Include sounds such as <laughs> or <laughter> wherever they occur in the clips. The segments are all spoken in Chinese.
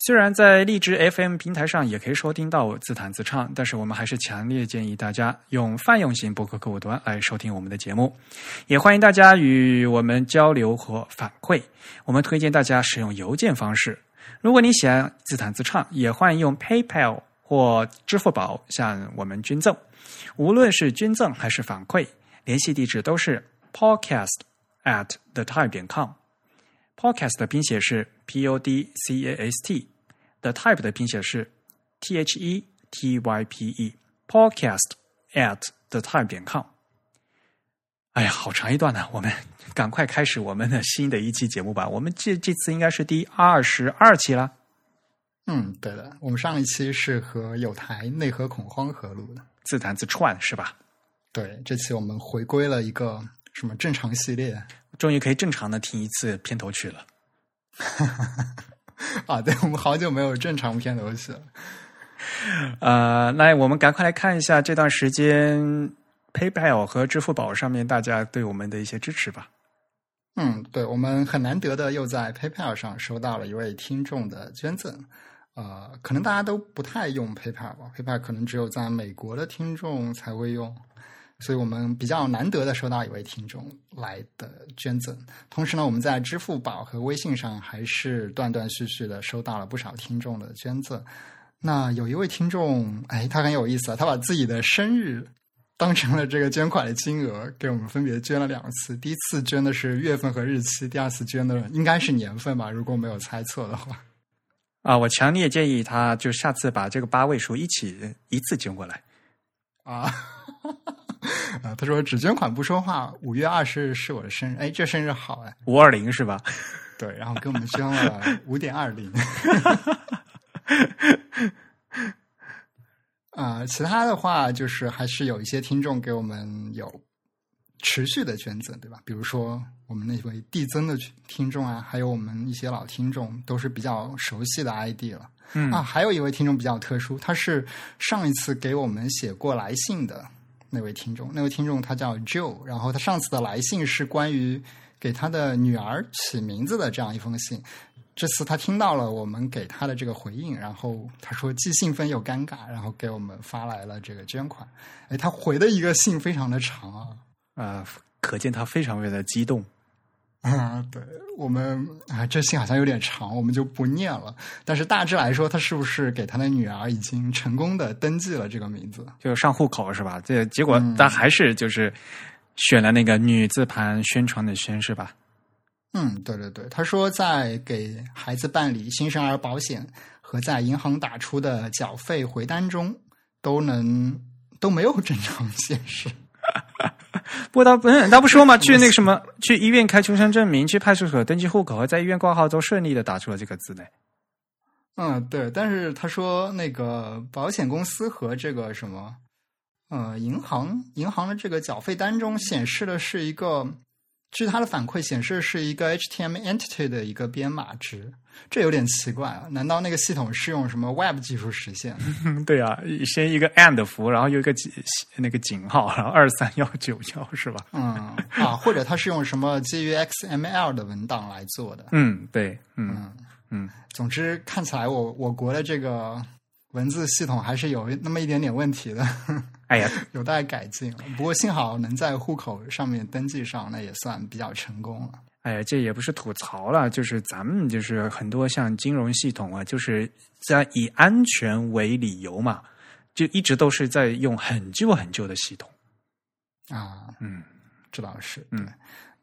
虽然在荔枝 FM 平台上也可以收听到我自弹自唱，但是我们还是强烈建议大家用泛用型播客客户端来收听我们的节目。也欢迎大家与我们交流和反馈。我们推荐大家使用邮件方式。如果你想自弹自唱，也欢迎用 PayPal 或支付宝向我们捐赠。无论是捐赠还是反馈，联系地址都是 podcast at the time 点 com。podcast 的拼写是 p o d c a s t，the type 的拼写是 t h e t y p e。podcast at the type 点 com。哎呀，好长一段呢，我们 <laughs> 赶快开始我们的新的一期节目吧。我们这这次应该是第二十二期了。嗯，对的，我们上一期是和有台内核恐慌合录的，自弹自串是吧？对，这期我们回归了一个什么正常系列。终于可以正常的听一次片头曲了。<laughs> 啊，对，我们好久没有正常片头戏了。<laughs> 呃，那我们赶快来看一下这段时间 PayPal 和支付宝上面大家对我们的一些支持吧。嗯，对，我们很难得的又在 PayPal 上收到了一位听众的捐赠。呃，可能大家都不太用 PayPal 吧，PayPal 可能只有在美国的听众才会用。所以我们比较难得的收到一位听众来的捐赠，同时呢，我们在支付宝和微信上还是断断续续的收到了不少听众的捐赠。那有一位听众，哎，他很有意思啊，他把自己的生日当成了这个捐款的金额，给我们分别捐了两次。第一次捐的是月份和日期，第二次捐的应该是年份吧，如果没有猜错的话。啊，我强烈建议他就下次把这个八位数一起一次捐过来。啊。<laughs> 啊，他说只捐款不说话。五月二十日是我的生日，哎，这生日好哎，五二零是吧？<laughs> 对，然后给我们捐了五点二零。啊，其他的话就是还是有一些听众给我们有持续的捐赠，对吧？比如说我们那位递增的听众啊，还有我们一些老听众，都是比较熟悉的 ID 了。嗯啊，还有一位听众比较特殊，他是上一次给我们写过来信的。那位听众，那位听众他叫 Joe，然后他上次的来信是关于给他的女儿起名字的这样一封信。这次他听到了我们给他的这个回应，然后他说既兴奋又尴尬，然后给我们发来了这个捐款。哎，他回的一个信非常的长啊，呃，可见他非常非常的激动。嗯，<laughs> 对我们啊，这信好像有点长，我们就不念了。但是大致来说，他是不是给他的女儿已经成功的登记了这个名字，就上户口是吧？这结果他还是就是选了那个女字旁宣传的宣是吧？嗯，对对对，他说在给孩子办理新生儿保险和在银行打出的缴费回单中都能都没有正常 <laughs> 显示。<laughs> 不过，他不是，他不说嘛？<laughs> 去那个什么，去医院开出生证明，去派出所登记户口，和在医院挂号都顺利的打出了这个字呢。嗯，对。但是他说，那个保险公司和这个什么，呃，银行银行的这个缴费单中显示的是一个。据它的反馈显示，是一个 HTML entity 的一个编码值，这有点奇怪啊！难道那个系统是用什么 Web 技术实现？<laughs> 对啊，先一个 and 符，然后又一个井那个井号，然后二三幺九幺是吧？<laughs> 嗯啊，或者它是用什么基于 XML 的文档来做的？嗯，对，嗯嗯，总之看起来我我国的这个文字系统还是有那么一点点问题的。哎呀，<laughs> 有待改进。不过幸好能在户口上面登记上，那也算比较成功了。哎呀，这也不是吐槽了，就是咱们就是很多像金融系统啊，就是在以安全为理由嘛，就一直都是在用很旧很旧的系统。啊，嗯，这倒是，嗯。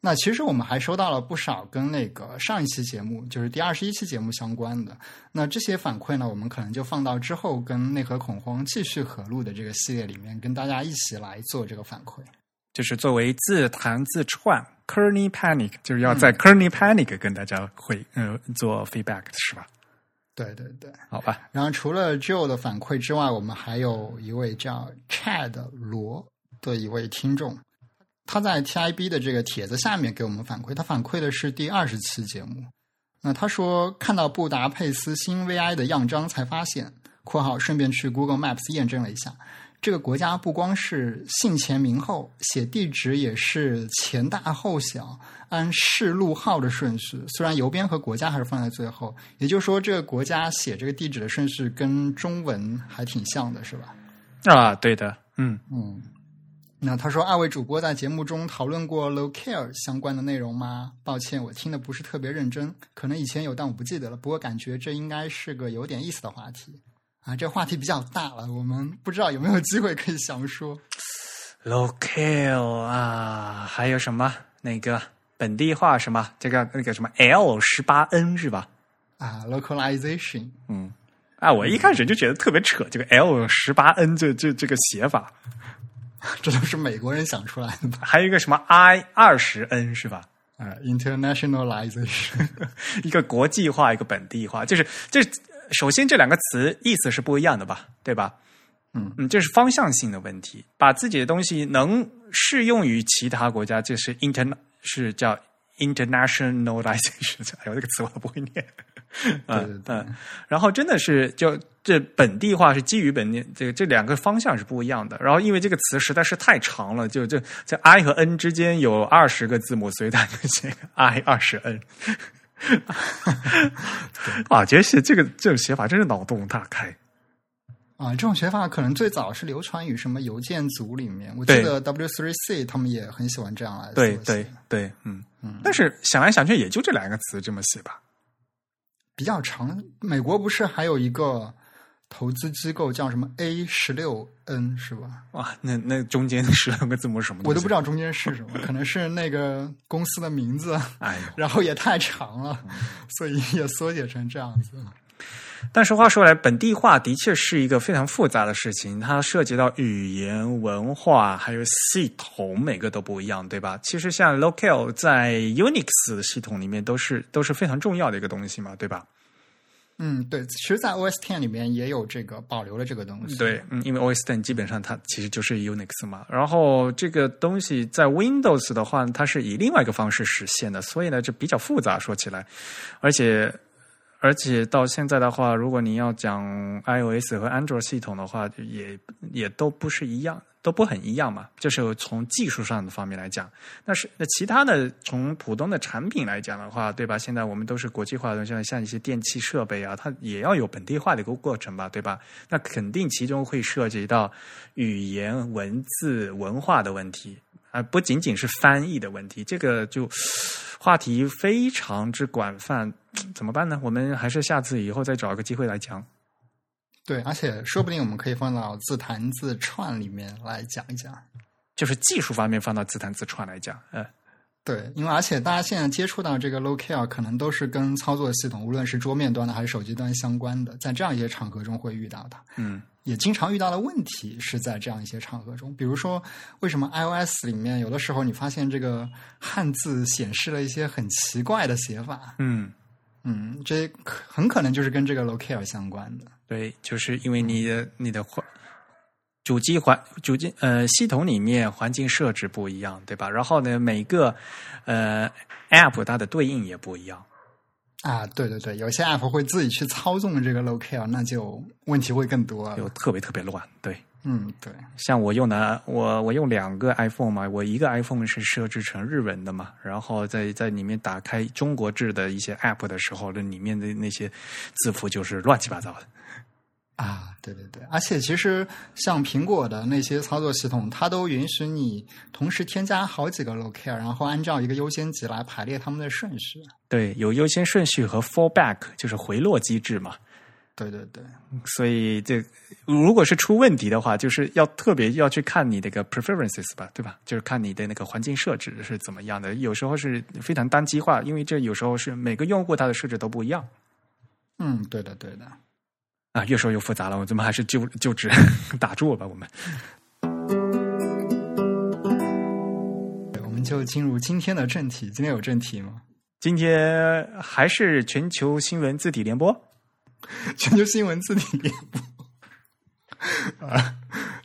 那其实我们还收到了不少跟那个上一期节目，就是第二十一期节目相关的。那这些反馈呢，我们可能就放到之后跟内核恐慌继续合录的这个系列里面，跟大家一起来做这个反馈。就是作为自弹自串 k e r n y Panic，就是要在 k e r n y Panic 跟大家会呃做 feedback 是吧？对对对，好吧。然后除了 Joe 的反馈之外，我们还有一位叫 Chad 罗的一位听众，他在 TIB 的这个帖子下面给我们反馈，他反馈的是第二十期节目。那他说看到布达佩斯新 VI 的样章，才发现（括号顺便去 Google Maps 验证了一下），这个国家不光是姓前名后，写地址也是前大后小，按市路号的顺序。虽然邮编和国家还是放在最后，也就是说，这个国家写这个地址的顺序跟中文还挺像的，是吧？啊，对的，嗯嗯。那他说，二位主播在节目中讨论过 locale 相关的内容吗？抱歉，我听的不是特别认真，可能以前有，但我不记得了。不过感觉这应该是个有点意思的话题啊。这话题比较大了，我们不知道有没有机会可以详说。locale 啊，还有什么那个本地化什么？这个那个什么 L 十八 N 是吧？啊，localization。嗯，啊，我一开始就觉得特别扯，这个 L 十八 N 这这这个写法。<laughs> 这都是美国人想出来的吧？还有一个什么 I 二十 N 是吧？啊，internationalization，<laughs> 一个国际化，一个本地化，就是这首先这两个词意思是不一样的吧？对吧？嗯嗯，这是方向性的问题，把自己的东西能适用于其他国家，这是 inter 是叫 internationalization。哎呦，这个词我都不会念。<laughs> 嗯嗯，然后真的是就。这本地化是基于本地，这个这两个方向是不一样的。然后因为这个词实在是太长了，就就在 i 和 n 之间有二十个字母，所以它就写 <laughs> i 二十 n。啊，<laughs> 觉得写这个这种写法真是脑洞大开。啊，这种写法可能最早是流传于什么邮件组里面，我记得 W3C 他们也很喜欢这样来对对对，嗯嗯。但是想来想去，也就这两个词这么写吧。比较长，美国不是还有一个？投资机构叫什么 A 十六 N 是吧？哇，那那中间 <laughs> 十六个字母什么？我都不知道中间是什么，可能是那个公司的名字。哎，然后也太长了，所以也缩写成这样子。但是话说来，本地化的确是一个非常复杂的事情，它涉及到语言、文化还有系统，每个都不一样，对吧？其实像 Local 在 Unix 系统里面都是都是非常重要的一个东西嘛，对吧？嗯，对，其实，在 OS Ten 里面也有这个保留了这个东西。对，嗯，因为 OS Ten 基本上它其实就是 Unix 嘛，然后这个东西在 Windows 的话，它是以另外一个方式实现的，所以呢，就比较复杂，说起来，而且而且到现在的话，如果你要讲 iOS 和 Android 系统的话，也也都不是一样。都不很一样嘛，就是从技术上的方面来讲。那是那其他的从普通的产品来讲的话，对吧？现在我们都是国际化的，像像一些电器设备啊，它也要有本地化的一个过程吧，对吧？那肯定其中会涉及到语言、文字、文化的问题，而不仅仅是翻译的问题。这个就话题非常之广泛，怎么办呢？我们还是下次以后再找一个机会来讲。对，而且说不定我们可以放到自弹自串里面来讲一讲，就是技术方面放到自弹自串来讲。嗯，对，因为而且大家现在接触到这个 locale，可能都是跟操作系统，无论是桌面端的还是手机端相关的，在这样一些场合中会遇到的。嗯，也经常遇到的问题是在这样一些场合中，比如说为什么 iOS 里面有的时候你发现这个汉字显示了一些很奇怪的写法？嗯嗯，这很可能就是跟这个 locale 相关的。对，就是因为你的你的环主机环主机呃系统里面环境设置不一样，对吧？然后呢，每个呃 app 它的对应也不一样啊。对对对，有些 app 会自己去操纵这个 locale，那就问题会更多，就特别特别乱。对，嗯，对。像我用的我我用两个 iPhone 嘛，我一个 iPhone 是设置成日文的嘛，然后在在里面打开中国制的一些 app 的时候，那里面的那些字符就是乱七八糟的。啊，对对对，而且其实像苹果的那些操作系统，它都允许你同时添加好几个 locale，然后按照一个优先级来排列它们的顺序。对，有优先顺序和 fallback，就是回落机制嘛。对对对，所以这如果是出问题的话，就是要特别要去看你那个 preferences 吧，对吧？就是看你的那个环境设置是怎么样的。有时候是非常单机化，因为这有时候是每个用户他的设置都不一样。嗯，对的，对的。啊，越说越复杂了，我怎么还是就就只打住吧？我们，我们就进入今天的正题。今天有正题吗？今天还是全球新闻字体联播 <laughs> 全球新闻字体联播。啊，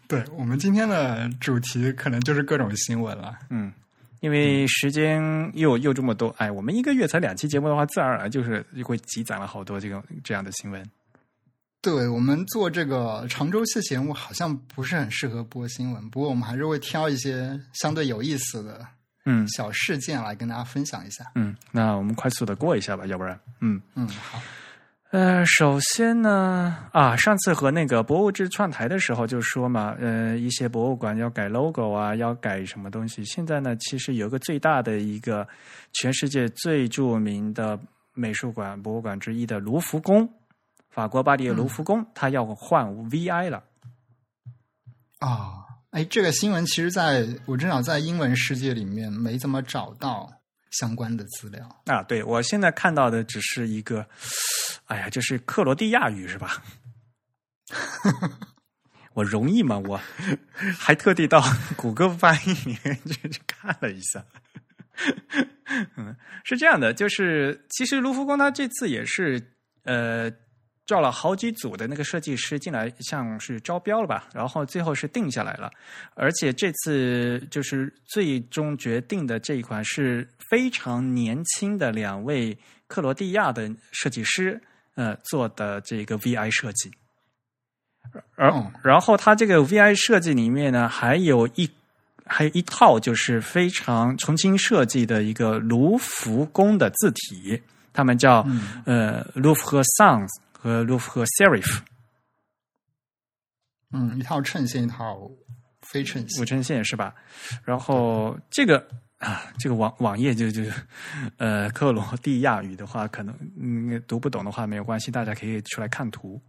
对我们今天的主题可能就是各种新闻了。嗯，因为时间又又这么多，哎，我们一个月才两期节目的话，自然而然就是会积攒了好多这种这样的新闻。对我们做这个长周期节目，好像不是很适合播新闻，不过我们还是会挑一些相对有意思的嗯小事件来跟大家分享一下。嗯，那我们快速的过一下吧，要不然，嗯。嗯，好。呃，首先呢，啊，上次和那个博物志串台的时候就说嘛，呃，一些博物馆要改 logo 啊，要改什么东西。现在呢，其实有个最大的一个全世界最著名的美术馆、博物馆之一的卢浮宫，法国巴黎的卢浮宫，它要换 VI 了。啊，哎，这个新闻其实在我至少在英文世界里面没怎么找到相关的资料。啊，对我现在看到的只是一个，哎呀，这是克罗地亚语是吧？<laughs> 我容易吗？我还特地到 <laughs> 谷歌翻译里面去去看了一下。嗯，是这样的，就是其实卢浮宫它这次也是呃叫了好几组的那个设计师进来，像是招标了吧，然后最后是定下来了。而且这次就是最终决定的这一款是非常年轻的两位克罗地亚的设计师呃做的这个 VI 设计。然后它这个 VI 设计里面呢，还有一还有一套就是非常重新设计的一个卢浮宫的字体，他们叫、嗯呃卢浮和 Sans 和卢浮和 Serif 嗯，一套衬线，一套非衬线五。针线是吧？然后这个啊，这个网网页就就呃克罗地亚语的话，可能嗯读不懂的话没有关系，大家可以出来看图。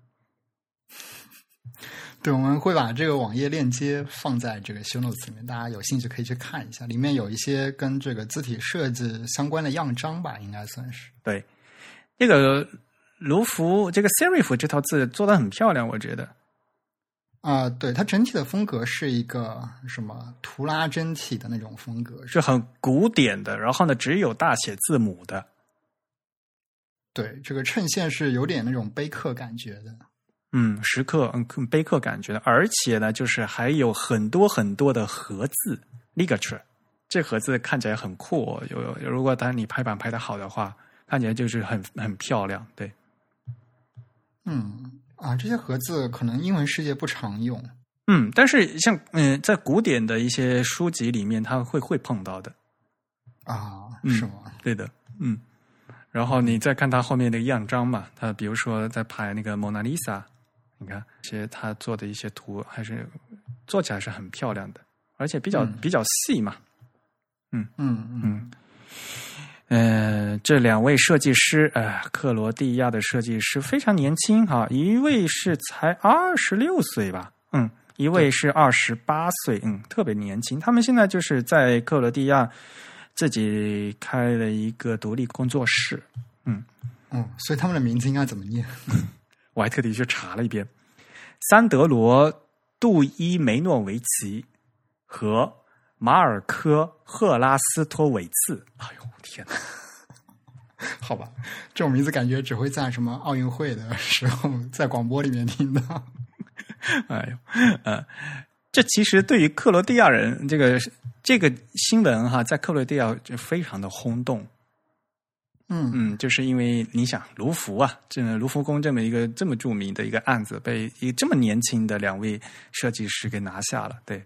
对，我们会把这个网页链接放在这个 show notes 里面，大家有兴趣可以去看一下，里面有一些跟这个字体设计相关的样章吧，应该算是。对，这个卢浮这个 Serif 这套字做的很漂亮，我觉得。啊、对，它整体的风格是一个什么图拉真体的那种风格，是很古典的，然后呢，只有大写字母的。对，这个衬线是有点那种碑刻感觉的。嗯，石刻，嗯，更碑刻感觉的，而且呢，就是还有很多很多的盒字 ligature，这盒字看起来很酷、哦。有有，如果当你排版排的好的话，看起来就是很很漂亮。对，嗯，啊，这些盒子可能英文世界不常用。嗯，但是像嗯，在古典的一些书籍里面，它会会碰到的。啊，嗯是吗？对的，嗯。然后你再看它后面的样章嘛，它比如说在排那个蒙娜丽莎，你看，其实他做的一些图还是做起来是很漂亮的，而且比较、嗯比较细嘛。嗯嗯嗯呃，这两位设计师，呃，克罗地亚的设计师非常年轻哈，一位是才二十六岁吧，嗯，一位是二十八岁，嗯，特别年轻。他们现在就是在克罗地亚自己开了一个独立工作室，嗯哦，所以他们的名字应该怎么念？<laughs> 我还特地去查了一遍，桑德罗·杜伊梅诺维奇和马尔科·赫拉斯托维茨。哎呦天哪！好吧，这种名字感觉只会在什么奥运会的时候在广播里面听到。<laughs> 哎呦，呃，这其实对于克罗地亚人，这个这个新闻哈，在克罗地亚就非常的轰动。嗯嗯，就是因为你想卢浮啊，这卢浮宫这么一个这么著名的一个案子，被一个这么年轻的两位设计师给拿下了，对。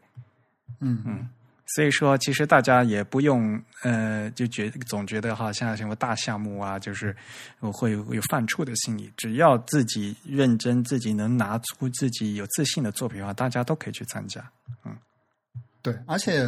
嗯嗯所以说，其实大家也不用呃，就觉总觉得哈，像什么大项目啊，就是会会有犯怵的心理。只要自己认真，自己能拿出自己有自信的作品的话，大家都可以去参加。嗯对，而且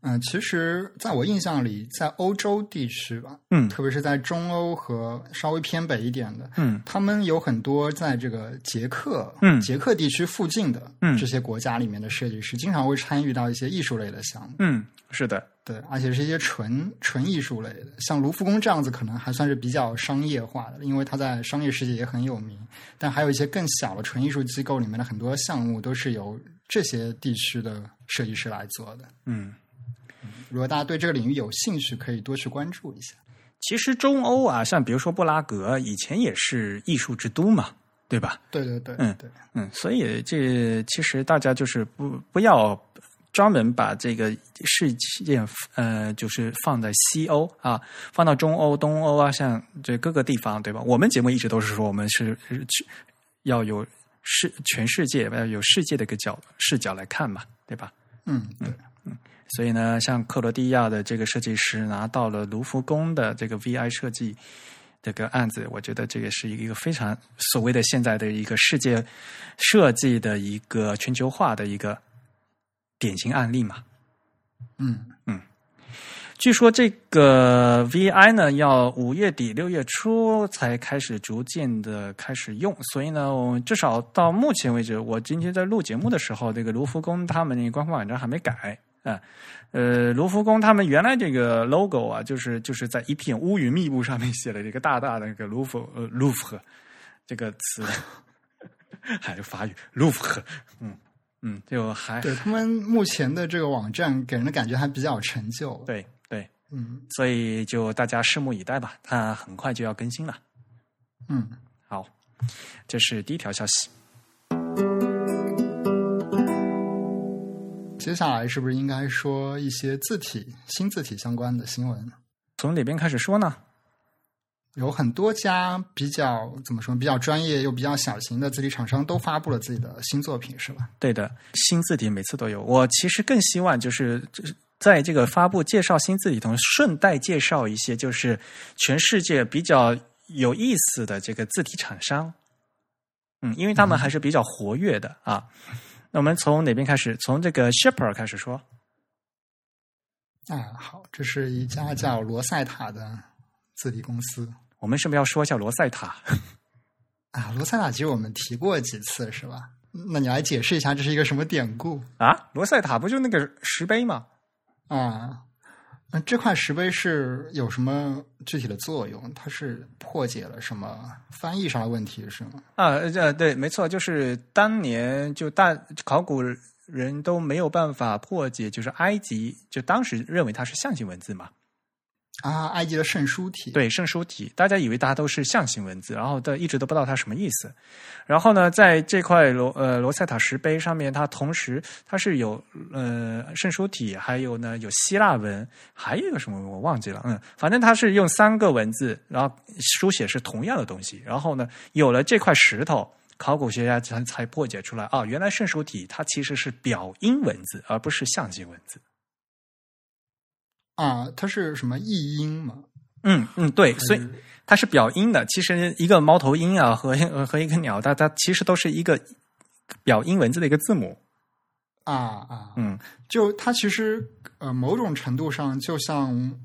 嗯、呃其实在我印象里，在欧洲地区吧，嗯。特别是在中欧和稍微偏北一点的，嗯。他们有很多在这个捷克，嗯。捷克地区附近的嗯。这些国家里面的设计师，经常会参与到一些艺术类的项目。嗯，是的，对，而且是一些纯纯艺术类的，像卢浮宫这样子，可能还算是比较商业化的，因为它在商业世界也很有名。但还有一些更小的纯艺术机构里面的很多项目，都是由这些地区的设计师来做的。嗯。如果大家对这个领域有兴趣，可以多去关注一下。其实中欧啊，像比如说布拉格，以前也是艺术之都嘛。对吧？对对对，嗯对，嗯，所以这其实大家就是不不要专门把这个事件呃，就是放在西欧啊，放到中欧、东欧啊，像这各个地方，对吧？我们节目一直都是说我们是是去要有世全世界要有世界的一个角视角来看嘛，对吧？嗯，对，所以呢，像克罗地亚的这个设计师拿到了卢浮宫的这个 VI 设计这个案子，我觉得这也是一个非常所谓的现在的一个世界设计的一个全球化的一个典型案例嘛。嗯嗯据说这个 VI 呢，要五月底六月初才开始逐渐的开始用，所以呢，我至少到目前为止，我今天在录节目的时候，这个卢浮宫他们那个官方网站还没改啊。呃，卢浮宫他们原来这个 logo 啊，就是就是在一片乌云密布上面写了一个大大的那个卢浮呃卢浮这个词，<laughs> 还是法语卢浮，嗯嗯，就还对他们目前的这个网站给人的感觉还比较陈旧。，对对，嗯所以就大家拭目以待吧，它很快就要更新了。嗯，好，这是第一条消息。接下来是不是应该说一些字体新字体相关的新闻？从哪边开始说呢？有很多家比较怎么说比较专业又比较小型的字体厂商都发布了自己的新作品，是吧？对的，新字体每次都有。我其实更希望就是就是在这个发布介绍新字体同时，顺带介绍一些就是全世界比较有意思的这个字体厂商。嗯，因为他们还是比较活跃的啊。那我们从哪边开始？从这个 Shipper 开始说。啊，好，这是一家叫罗塞塔的字体公司我们是不是要说一下罗塞塔？啊。罗塞塔其实我们提过几次，是吧？那你来解释一下这是一个什么典故啊，罗塞塔不就那个石碑吗？啊？那这块石碑是有什么具体的作用？它是破解了什么翻译上的问题，是吗？啊，呃，对，没错，就是当年就大考古人都没有办法破解，就是埃及就当时认为它是象形文字嘛，啊，埃及的圣书体，对，圣书体，大家以为大家都是象形文字，然后都一直都不知道它什么意思。然后呢，在这块罗呃罗塞塔石碑上面，它同时它是有呃圣书体，还有呢有希腊文，还有一个什么我忘记了，嗯，反正它是用三个文字，然后书写是同样的东西。然后呢，有了这块石头，考古学家才才破解出来，啊，原来圣书体它其实是表音文字，而不是象形文字。啊，它是什么译音嘛？嗯嗯，对，所以它是表音的。其实一个猫头鹰啊和呃和一个鸟，它它其实都是一个表音文字的一个字母。啊啊，嗯，就它其实呃某种程度上就像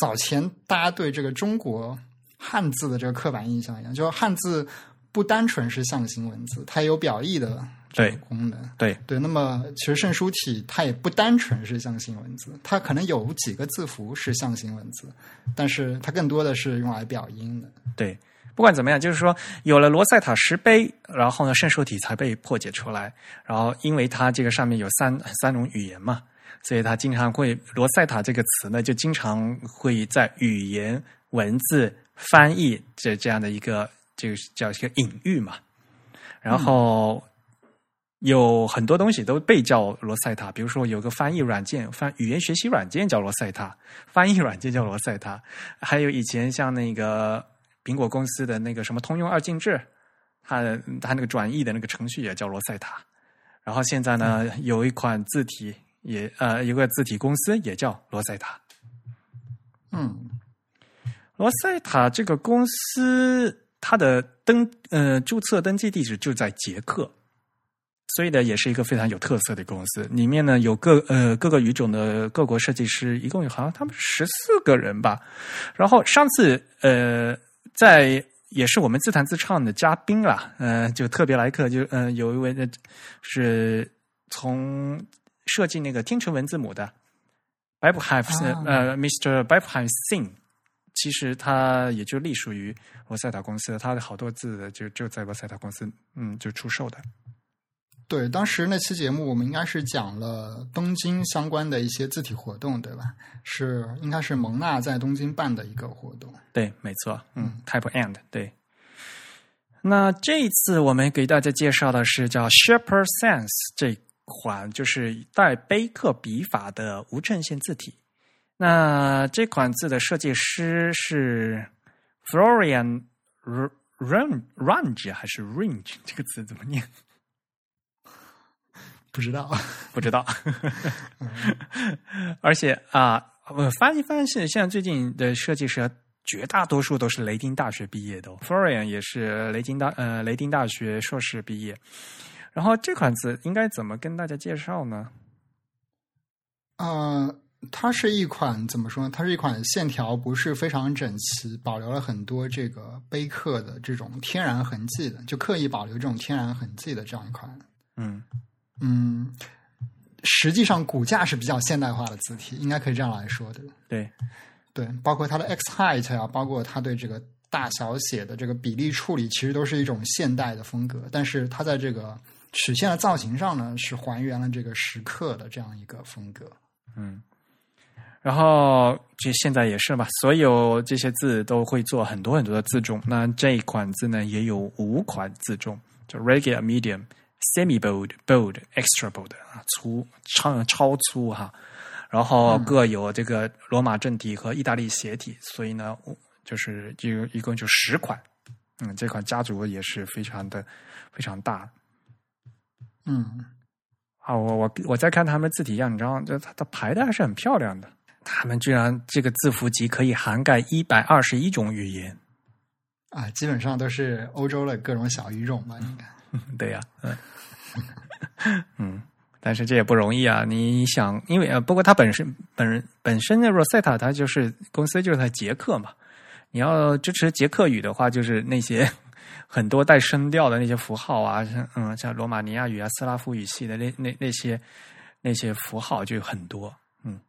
早前大家对这个中国汉字的这个刻板印象一样，就是汉字不单纯是象形文字，它有表意的这个对功能。对对，那么其实圣书体它也不单纯是象形文字，它可能有几个字符是象形文字，但是它更多的是用来表音的。对，不管怎么样，就是说有了罗塞塔石碑，然后呢，圣书体才被破解出来。然后因为它这个上面有三三种语言嘛，所以它经常会罗塞塔这个词呢，就经常会在语言、文字、翻译这这样的一个这个叫一个隐喻嘛。然后有很多东西都被叫罗塞塔，比如说有个翻译软件，翻语言学习软件叫罗塞塔，翻译软件叫罗塞塔，还有以前像那个苹果公司的那个什么通用二进制，它的它那个转译的那个程序也叫罗塞塔。然后现在呢，有一款字体也呃，有个字体公司也叫罗塞塔。嗯罗塞塔这个公司，它的登呃注册登记地址就在捷克，所以呢，也是一个非常有特色的公司。里面呢有各呃各个语种的各国设计师，一共有好像他们十四个人吧。然后上次呃在也是我们自弹自唱的嘉宾啦，呃就特别来客，就呃有一位呢是从设计那个天成文字母的 b e b h a v 啊呃 Mr. b e b h a v Singh。其实它也就隶属于罗塞塔公司，它的好多字的就就在罗塞塔公司，嗯，就出售的。对，当时那期节目我们应该是讲了东京相关的一些字体活动，对吧？是应该是蒙娜在东京办的一个活动。对，没错，嗯，Type and 对。那这一次我们给大家介绍的是叫 Shepherd Sense 这款，就是带碑刻笔法的无衬线字体。那这款字的设计师是 Florian Range 还是 Range？这个字怎么念？不知道，<laughs> 不知道。<laughs> 而且啊，我发现发现是现在最近的设计师绝大多数都是雷丁大学毕业的，Florian 也是雷丁大呃雷丁大学硕士毕业。然后这款字应该怎么跟大家介绍呢？呃，它是一款怎么说呢？它是一款线条不是非常整齐，保留了很多这个碑刻的这种天然痕迹的，就刻意保留这种天然痕迹的这样一款。嗯嗯，实际上骨架是比较现代化的字体，应该可以这样来说的。对对，包括它的 X height 啊，包括它对这个大小写的这个比例处理，其实都是一种现代的风格。但是它在这个曲线的造型上呢，是还原了这个石刻的这样一个风格。嗯，然后这现在也是吧，所有这些字都会做很多很多的字重。那这一款字呢，也有五款字重，就 regular、medium、semi bold、bold、extra bold 啊，粗超超粗哈。然后各有这个罗马正体和意大利斜体，所以呢，就是就一共就十款。嗯，这款家族也是非常的非常大。嗯。啊，我我我在看他们字体样，你知道，就它它排的还是很漂亮的。他们居然这个字符集可以涵盖一百二十一种语言啊，基本上都是欧洲的各种小语种吧？应该 <laughs> 对呀，嗯 <laughs> 嗯，但是这也不容易啊。你想，因为呃，不过它本身本人本身的 Rosetta 它就是公司就是在捷克嘛，你要支持捷克语的话，就是那些。<laughs> 很多带声调的那些符号啊，像嗯，像罗马尼亚语啊、斯拉夫语系的那那那些那些符号就很多。嗯，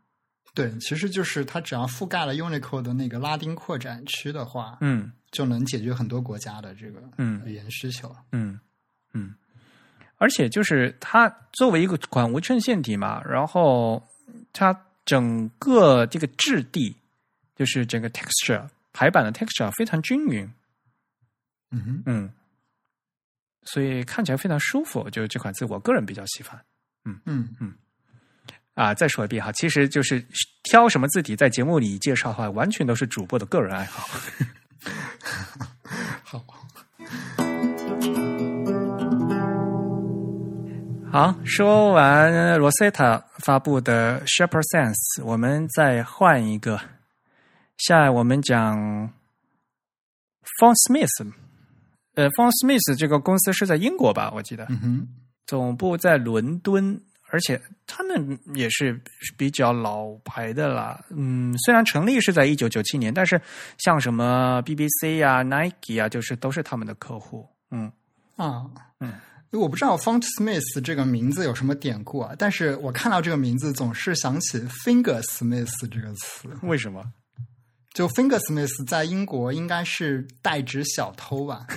对，其实就是它只要覆盖了 Unicode 的那个拉丁扩展区的话，嗯，就能解决很多国家的这个嗯语言需求。嗯嗯，而且就是它作为一个款无衬线体嘛，然后它整个这个质地，就是整个 texture 排版的 texture 非常均匀。嗯嗯，所以看起来非常舒服，就这款字，我个人比较喜欢。嗯嗯嗯，啊，再说一遍哈，其实就是挑什么字体在节目里介绍的话，完全都是主播的个人爱好。<laughs> 好，好，说完 Rosetta 发布的 Shepherd Sense，我们再换一个，下来我们讲 Font Smith。呃，Font Smith 这个公司是在英国吧？我记得，嗯哼，总部在伦敦，而且他们也是比较老牌的啦。嗯，虽然成立是在一九九七年，但是像什么 BBC 啊、Nike 啊，就是都是他们的客户。嗯啊，嗯，我不知道 Font Smith 这个名字有什么典故啊，但是我看到这个名字总是想起 Finger Smith 这个词。为什么？就 Fingersmith 在英国应该是代指小偷吧？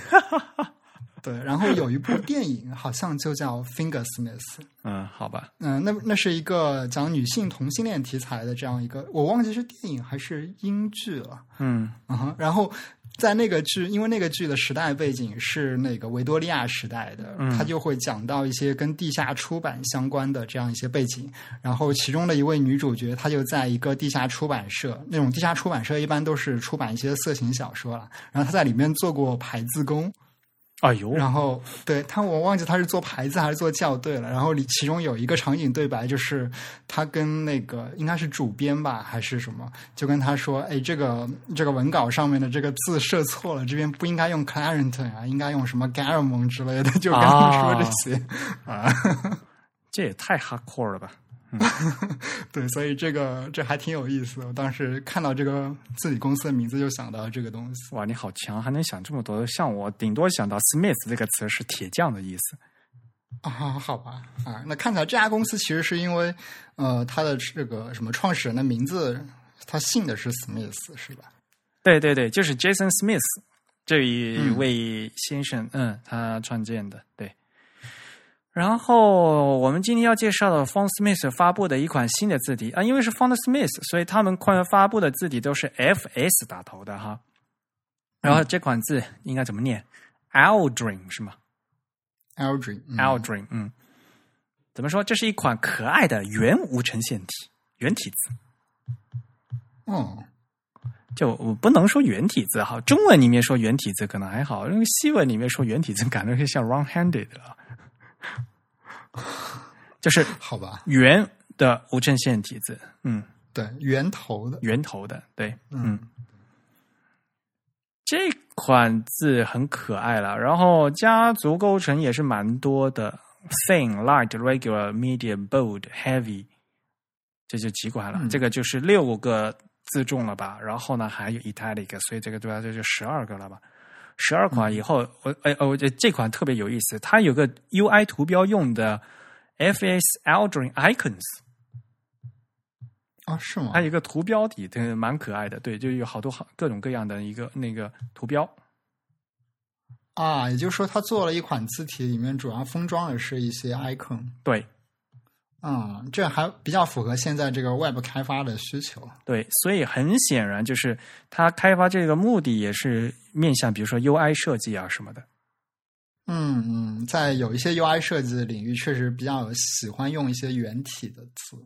<laughs> 对，然后有一部电影好像就叫 Fingersmith。嗯，好吧。嗯，那那是一个讲女性同性恋题材的这样一个，我忘记是电影还是英剧了。嗯嗯，然后。在那个剧，因为那个剧的时代背景是那个维多利亚时代的，他就会讲到一些跟地下出版相关的这样一些背景。然后其中的一位女主角，她就在一个地下出版社，那种地下出版社一般都是出版一些色情小说了。然后她在里面做过排字工。哎呦！然后，对他，我忘记他是做牌子还是做校对了。然后里其中有一个场景对白，就是他跟那个应该是主编吧，还是什么，就跟他说：“哎，这个这个文稿上面的这个字设错了，这边不应该用 Clarendon 啊，应该用什么 Garamond 之类的。”就跟他说这些啊，<laughs> 这也太 hardcore 了吧！<laughs> 对，所以这个这还挺有意思的。我当时看到这个自己公司的名字，就想到这个东西。哇，你好强，还能想这么多。像我，顶多想到 Smith 这个词是铁匠的意思。啊，好吧，啊，那看起来这家公司其实是因为呃，他的这个什么创始人的名字，他姓的是 Smith，是吧？对对对，就是 Jason Smith 这一位先生，嗯，他创建的，对。然后我们今天要介绍的 Font Smith 发布的一款新的字体啊，因为是 Font Smith，所以他们快发布的字体都是 F S 打头的哈。然后这款字应该怎么念 Aldrin 是吗 Aldrin 嗯嗯，怎么说？这是一款可爱的圆无衬线体圆体字。哦，就我不能说圆体字哈，中文里面说圆体字可能还好，因为西文里面说圆体字感觉是像 wrong-handed 了，<laughs> 就是好吧，圆的无衬线体字，嗯，对，圆头的，圆头的，对，嗯嗯，这款字很可爱了，然后家族构成也是蛮多的，thin、light、regular、medium、bold、heavy，这就几款了，嗯这个就是六个字重了吧？然后呢，还有 italic，所以这个对吧？这就十二个了吧？十二款以后，我哎哦，这这款特别有意思，它有个 UI 图标用的 FS Aldrin Icons。啊，是吗它？有一个图标体，对，蛮可爱的。对，就有好多好各种各样的一个那个图标。啊，也就是说，他做了一款字体，里面主要封装的是一些 icon。对啊、这还比较符合现在这个 Web 开发的需求。对，所以很显然，就是它开发这个目的也是面向，比如说 UI 设计啊什么的。嗯嗯，在有一些 UI 设计领域，确实比较喜欢用一些原体的字。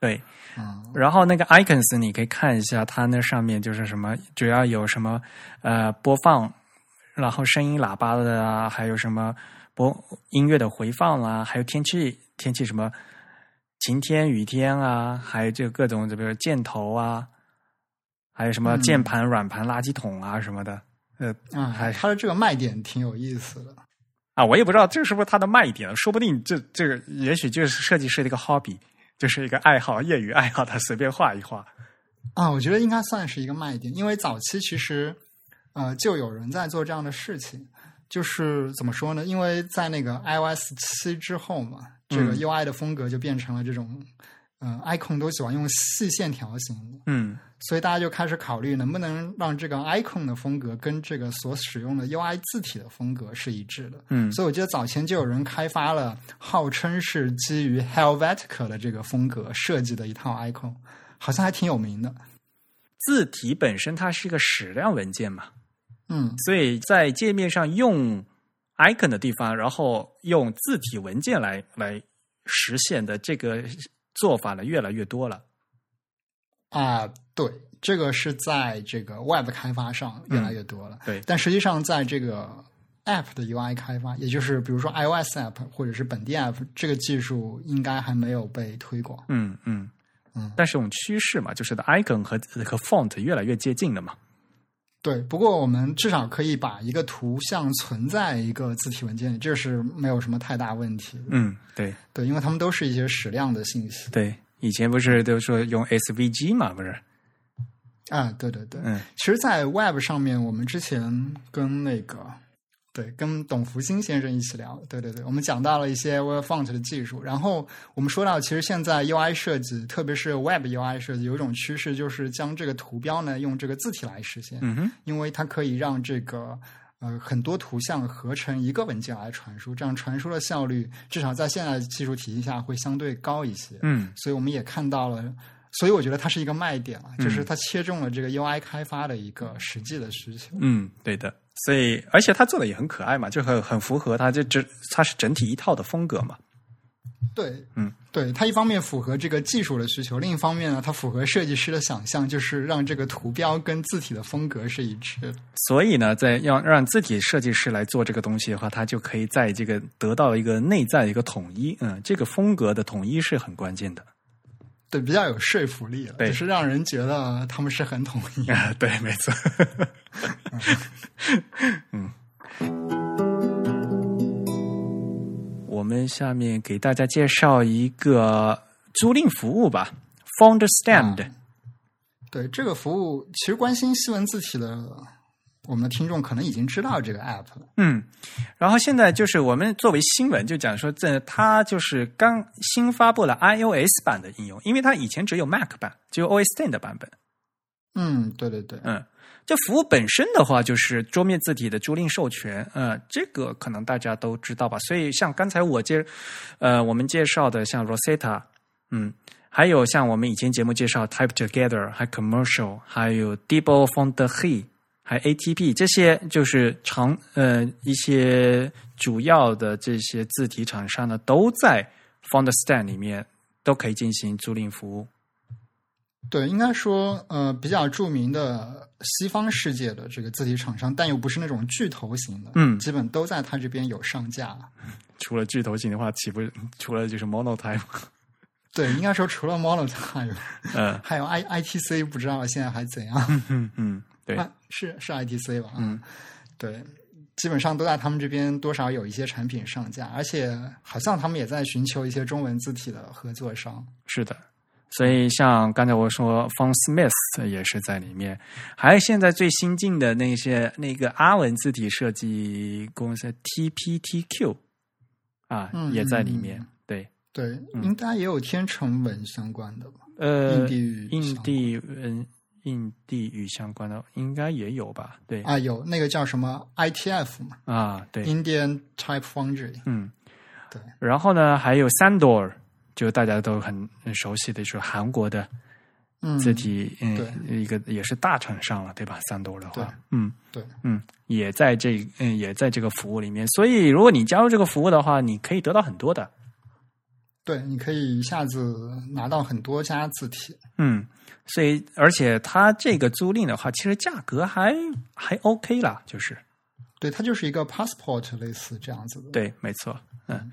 对，嗯然后那个 icons 你可以看一下，它那上面就是什么，主要有什么呃播放，然后声音喇叭的啊，还有什么播音乐的回放啊，还有天气天气什么晴天、雨天啊，还有就各种比如箭头啊，还有什么嗯键盘、软盘、垃圾桶啊什么的。呃啊，还它的这个卖点挺有意思的。啊，我也不知道这是不是它的卖点，说不定这这个也许就是设计师的一个 hobby，就是一个爱好，业余爱好，他随便画一画。啊，我觉得应该算是一个卖点，因为早期其实呃就有人在做这样的事情，就是怎么说呢？因为在那个 iOS 七之后嘛，这个嗯 UI 的风格就变成了这种，嗯、i c o n 都喜欢用细线条型的，嗯所以大家就开始考虑能不能让这个 icon 的风格跟这个所使用的 UI 字体的风格是一致的。嗯所以我记得早前就有人开发了号称是基于 Helvetica 的这个风格设计的一套 icon，好像还挺有名的。字体本身它是一个矢量文件嘛，嗯，所以在界面上用 icon 的地方，然后用字体文件来来实现的这个做法呢，越来越多了。啊，对，这个是在这个 Web 开发上越来越多了。对但实际上在这个 App 的 UI 开发，也就是比如说 iOS App 或者是本地 App，这个技术应该还没有被推广。嗯嗯嗯但是这种趋势嘛，就是的 icon 和和 font 越来越接近了嘛。对，不过我们至少可以把一个图像存在一个字体文件里，这是没有什么太大问题。嗯，对对，因为它们都是一些矢量的信息。对，以前不是都说用 SVG 嘛，不是？啊，对对对，嗯其实，在 Web 上面，我们之前跟那个对跟董福星先生一起聊，对对对，我们讲到了一些 Web Font 的技术，然后我们说到，其实现在 UI 设计，特别是 Web UI 设计，有一种趋势就是将这个图标呢用这个字体来实现，嗯哼，因为它可以让这个。呃，很多图像合成一个文件来传输，这样传输的效率至少在现在的技术体系下会相对高一些。嗯所以我们也看到了，所以我觉得它是一个卖点就是它切中了这个 UI 开发的一个实际的需求。嗯，对的。所以，而且他做的也很可爱嘛，就很很符合他这这它是整体一套的风格嘛。对，嗯，对，它一方面符合这个技术的需求，另一方面呢，它符合设计师的想象，就是让这个图标跟字体的风格是一致的。所以呢，在要让字体设计师来做这个东西的话，他就可以在这个得到一个内在的一个统一。嗯，这个风格的统一是很关键的。对，比较有说服力了，对就是让人觉得他们是很统一的。<laughs> 啊，对，没错。<laughs> 嗯，我们下面给大家介绍一个租赁服务吧 fond Stand。啊对这个服务，其实关心西文字体的我们的听众可能已经知道这个 app 了。嗯，然后现在就是我们作为新闻就讲说，这它就是刚新发布了 iOS 版的应用，因为它以前只有 Mac 版，只有 OS Ten 的版本。嗯，对对对，嗯，这服务本身的话，就是桌面字体的租赁授权，呃，这个可能大家都知道吧。所以像刚才我介，呃，我们介绍的像 Rosetta，嗯，还有像我们以前节目介绍 Type Together，还 Commercial，还有 Debo Font He，还有 ATP 这些就是常呃一些主要的这些字体厂商呢，都在 Founderstand 里面都可以进行租赁服务。对，应该说，呃，比较著名的西方世界的这个字体厂商，但又不是那种巨头型的，嗯基本都在他这边有上架。<laughs> 除了巨头型的话，岂不除了就是 Monotype？<laughs> 对，应该说除了 Monotype，嗯还有 I ITC，不知道现在还怎样。嗯嗯，对，啊，是是 ITC 吧？嗯，对，基本上都在他们这边多少有一些产品上架，而且好像他们也在寻求一些中文字体的合作商。是的。所以像刚才我说 Font Smith 也是在里面，还有现在最新进的那些那个阿文字体设计公司 TPTQ 啊，嗯也在里面。对，对，应该也有天成文相关的吧？呃，印地语印地嗯，印地语相关的应该也有吧？对啊，有那个叫什么 ITF 嘛啊，对，，Indian Type Foundry。嗯，对。然后呢，还有 Sandor，就大家都很很熟悉的，就是韩国的嗯，字体，嗯，对一个也是大厂商了，对吧？Sandor 的话，嗯对，嗯，也在这嗯也在这个服务里面。所以，如果你加入这个服务的话，你可以得到很多的，对，你可以一下子拿到很多家字体。嗯，所以而且它这个租赁的话，其实价格还还 OK 啦，就是。对，它就是一个 passport 类似这样子的。对，没错，嗯，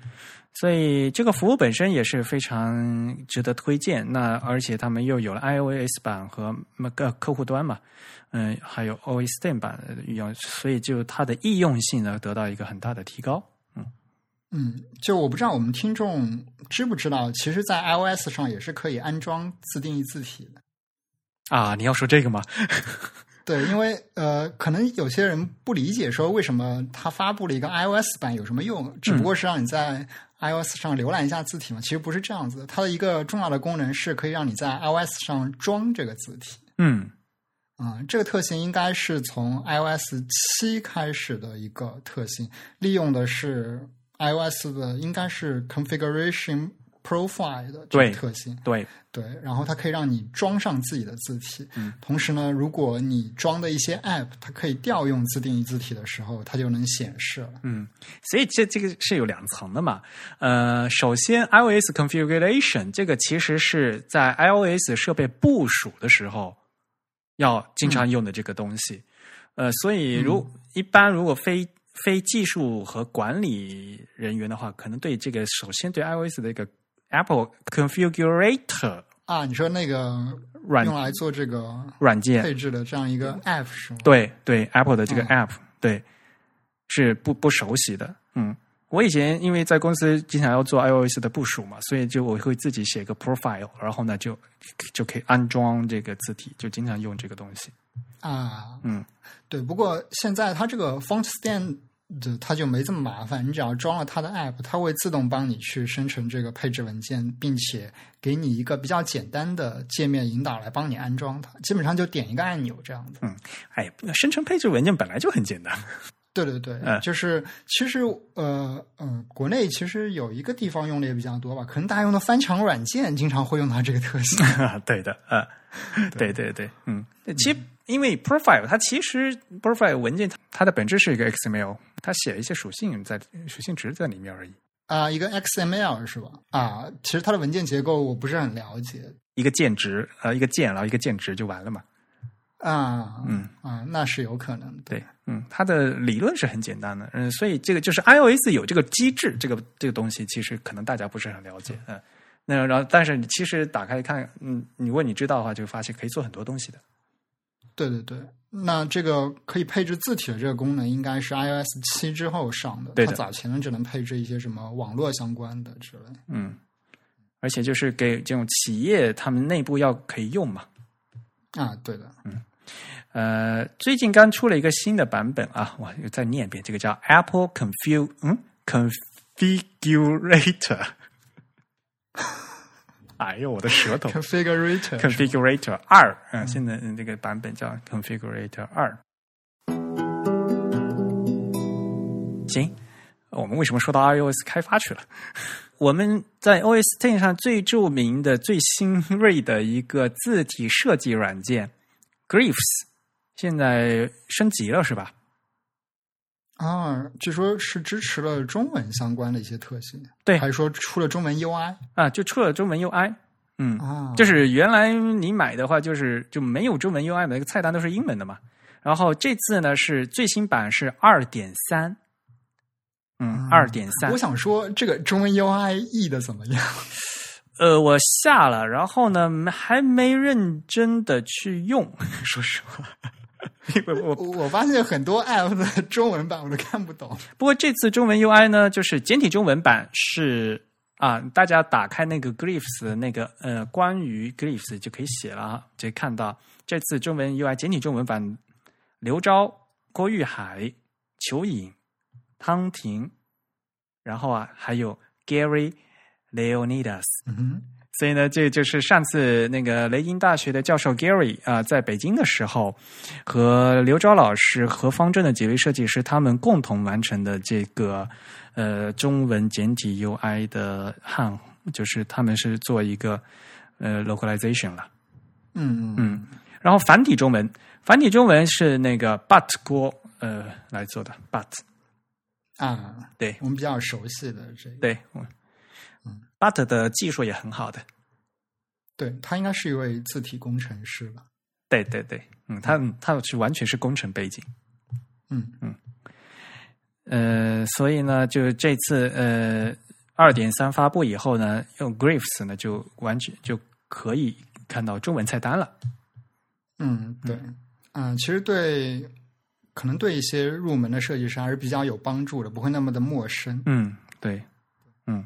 所以这个服务本身也是非常值得推荐。那而且他们又有了 iOS 版和那个客户端嘛，嗯，还有 OS Ten 版的运用，所以就它的易用性呢得到一个很大的提高。嗯，就我不知道我们听众知不知道，其实，在 iOS 上也是可以安装自定义字体的。啊，你要说这个吗？<laughs> 对，因为呃，可能有些人不理解说为什么它发布了一个 iOS 版有什么用，只不过是让你在 iOS 上浏览一下字体嘛。其实不是这样子的，它的一个重要的功能是可以让你在 iOS 上装这个字体。嗯啊、这个特性应该是从 iOS 七开始的一个特性，利用的是 iOS 的应该是 configuration profile 的这对个特性。对，对，然后它可以让你装上自己的字体。嗯，同时呢，如果你装的一些 App 它可以调用自定义字体的时候，它就能显示了。嗯，所以这这个是有两层的嘛。呃，首先 iOS configuration 这个其实是在 iOS 设备部署的时候要经常用的这个东西。呃，所以如、一般如果非非技术和管理人员的话，可能对这个首先对 iOS 的一个 Apple Configurator 啊，你说那个软用来做这个软件配置的这样一个 App 是吗？对对，Apple 的这个嗯 App，、对，是不不熟悉的。嗯，我以前因为在公司经常要做 iOS 的部署嘛，所以就我会自己写个 profile，然后呢就就可以安装这个字体，就经常用这个东西。啊，嗯，对。不过现在它这个 Font Stand 的它就没这么麻烦，你只要装了它的 App，它会自动帮你去生成这个配置文件，并且给你一个比较简单的界面引导来帮你安装它。基本上就点一个按钮这样子。嗯哎，生成配置文件本来就很简单。<laughs> 对对对，嗯就是其实呃呃，国内其实有一个地方用的也比较多吧，可能大家用的翻墙软件经常会用到这个特性。<laughs> 对的，呃，对对对，嗯，其实因为 profile 它其实 profile 文件它的本质是一个 XML，它写了一些属性在属性值在里面而已。啊、一个 XML 是吧？啊，其实它的文件结构我不是很了解一个键值，呃，一个键，然后一个键值就完了嘛。啊，嗯啊，那是有可能的。对，嗯，它的理论是很简单的，嗯，所以这个就是 iOS 有这个机制，这个这个东西其实可能大家不是很了解，嗯，那然后但是你其实打开看，嗯，你问你知道的话，就发现可以做很多东西的。对对对，那这个可以配置字体的这个功能，应该是 iOS 七之后上的。对的它早前呢只能配置一些什么网络相关的之类。嗯，而且就是给这种企业他们内部要可以用嘛。啊，对的，嗯呃，最近刚出了一个新的版本啊，我又再念一遍，这个叫 Apple Config 嗯 Configurator。<laughs> 哎呦，我的舌头！Configurator Configurator 二，嗯，现在嗯这个版本叫 Configurator 二。行，我们为什么说到 iOS 开发去了？我们在 OS Ten 上最著名的、最新锐的一个字体设计软件 Glyphs，现在升级了是吧？啊，据说是支持了中文相关的一些特性，对还是说出了中文 UI 啊，就出了中文 UI。嗯，啊？就是原来你买的话，就是就没有中文 UI，每个菜单都是英文的嘛。然后这次呢是最新版是二点三，嗯，二点三我。想说，这个中文 UI 译的怎么样？<laughs> 呃，我下了，然后呢还没认真的去用，<laughs> 说实话，我我我发现很多 App 的中文版我都看不懂。不过这次中文 UI 呢，就是简体中文版是啊，大家打开那个 Glyphs 的那个呃，关于 Glyphs 就可以写了啊，就看到这次中文 UI 简体中文版，刘钊、郭玉海、裘颖、汤婷，然后啊还有 Gary Leonidas。嗯所以呢，这就是上次那个雷音大学的教授 Gary 啊、在北京的时候，和刘钊老师和方正的几位设计师他们共同完成的这个呃中文简体 UI 的汉，就是他们是做一个呃 localization 了。嗯嗯嗯，然后繁体中文，繁体中文是那个 But 郭呃来做的 But 啊，对。我们比较熟悉的这个，对，我嗯 But 的技术也很好的。对他应该是一位字体工程师吧？对对对，嗯，他他是完全是工程背景。嗯嗯呃，所以呢，就这次呃二点三发布以后呢，用 Glyphs 呢就完全就可以看到中文菜单了。嗯，对，嗯，其实对，可能对一些入门的设计师还是比较有帮助的，不会那么的陌生。嗯，对，嗯。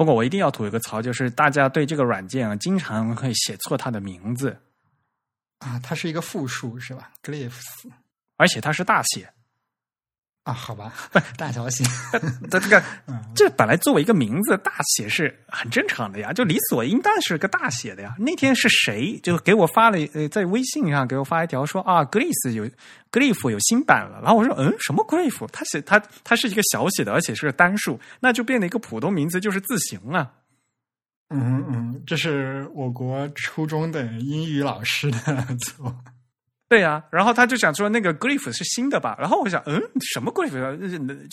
不过我一定要吐一个槽，就是大家对这个软件啊，经常会写错它的名字，啊，它是一个复数是吧？Glyphs 而且它是大写。啊，好吧，<laughs> 大小写，<laughs> 它这个嗯这本来作为一个名字，大写是很正常的呀，就理所应当是个大写的呀。那天是谁就给我发了呃，在微信上给我发一条说啊，Glyphs 有 Grief 有新版了，然后我说嗯，什么 Grief？它写它它是一个小写的，而且是个单数，那就变了一个普通名字，就是字形啊。嗯嗯，这是我国初中的英语老师的 <laughs> 错。对呀、然后他就想说那个 Glyph 是新的吧，然后我想嗯，什么 Glyph 啊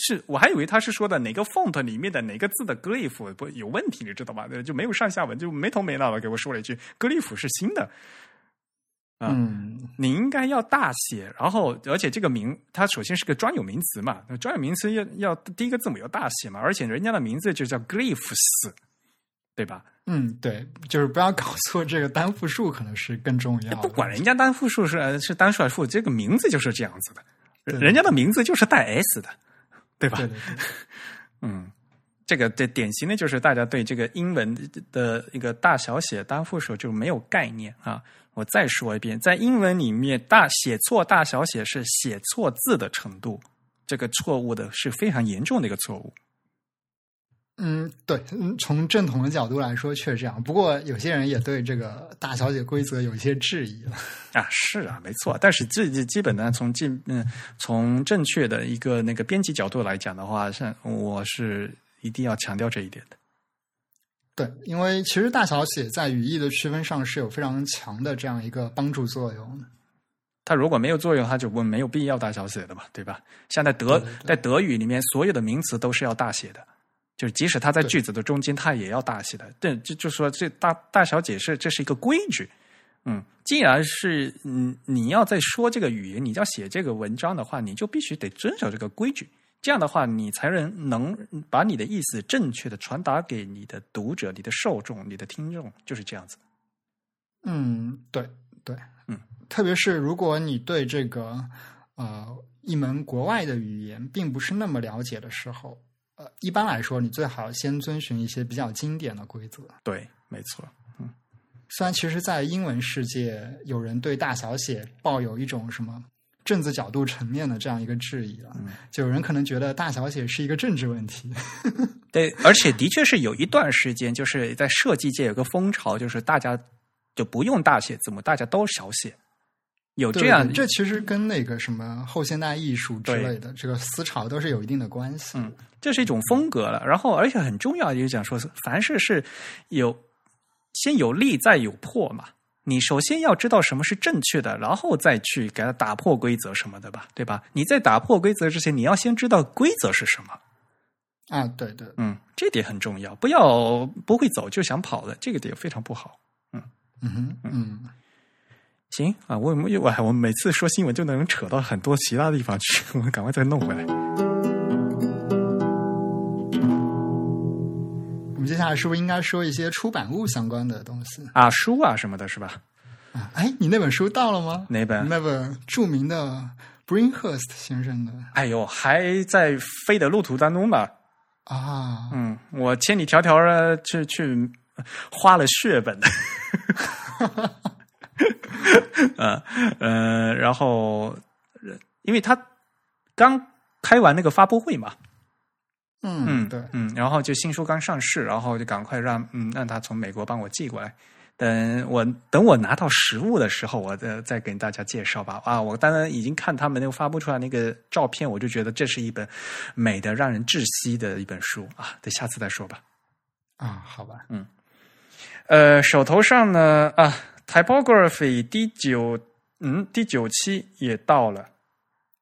是我还以为他是说的哪个 font 里面的哪个字的 Glyph 不有问题，你知道吗？就没有上下文，就没头没脑的给我说了一句 Glyph 是新的。啊嗯你应该要大写，然后而且这个名它首先是个专有名词嘛，专有名词要要第一个字母要大写嘛，而且人家的名字就叫 Glyphs，对吧？嗯，对，就是不要搞错这个单复数，可能是更重要的。不管人家单复数是呃是单数还是复，这个名字就是这样子的，人家的名字就是带 s 的，对吧？对对对，<laughs> 嗯，这个这典型的就是大家对这个英文的一个大小写单复数就没有概念啊。我再说一遍，在英文里面，大写错大小写是写错字的程度，这个错误的是非常严重的一个错误。嗯，对，嗯，从正统的角度来说，确实这样。不过有些人也对这个大小写规则有一些质疑了。啊，是啊，没错。但是这这基本呢，从进嗯从正确的一个那个编辑角度来讲的话，像我是一定要强调这一点的。对，因为其实大小写在语义的区分上是有非常强的这样一个帮助作用的。它如果没有作用，它就不没有必要大小写的嘛，对吧？像在德在德语里面，所有的名词都是要大写的，就是即使他在句子的中间，他也要大写的。这就就说这大大小解释这是一个规矩。嗯，既然是嗯你要在说这个语言，你要写这个文章的话，你就必须得遵守这个规矩。这样的话，你才能能把你的意思正确的传达给你的读者、你的受众、你的听众，就是这样子。嗯，对对，嗯，特别是如果你对这个呃一门国外的语言并不是那么了解的时候，呃，一般来说，你最好先遵循一些比较经典的规则。对，没错。嗯虽然其实，在英文世界，有人对大小写抱有一种什么政治角度层面的这样一个质疑了，就有人可能觉得大小写是一个政治问题。对，而且的确是有一段时间，就是在设计界有个风潮，就是大家就不用大写字母，大家都小写，有这样这其实跟那个什么后现代艺术之类的这个思潮都是有一定的关系。嗯，这是一种风格了。然后，而且很重要，就是讲说，凡事是有先有利再有破嘛。你首先要知道什么是正确的，然后再去给它打破规则什么的吧，对吧？你在打破规则之前，你要先知道规则是什么。啊，对对，嗯，这点很重要，不要不会走就想跑的，这个点非常不好。嗯哼，嗯，行啊，我我我我每次说新闻就能扯到很多其他地方去，<laughs> 我们赶快再弄回来。我们接下来是不是应该说一些出版物相关的东西？啊，书啊什么的，是吧？啊，哎，你那本书到了吗？哪本？那本著名的 Brinkhurst 先生的。哎呦，还在飞的路途当中吧？啊，嗯，我千里迢迢的去去花了血本的，<laughs> <laughs> 呃呃，然后因为他刚开完那个发布会嘛，嗯嗯对，嗯，然后就新书刚上市，然后就赶快让嗯让他从美国帮我寄过来。等我等我拿到实物的时候，我再再给大家介绍吧。啊，我当然已经看他们那个发布出来那个照片，我就觉得这是一本美的让人窒息的一本书啊。等下次再说吧。啊，好吧，嗯呃，手头上呢啊 ，Typography 第九嗯第九期也到了，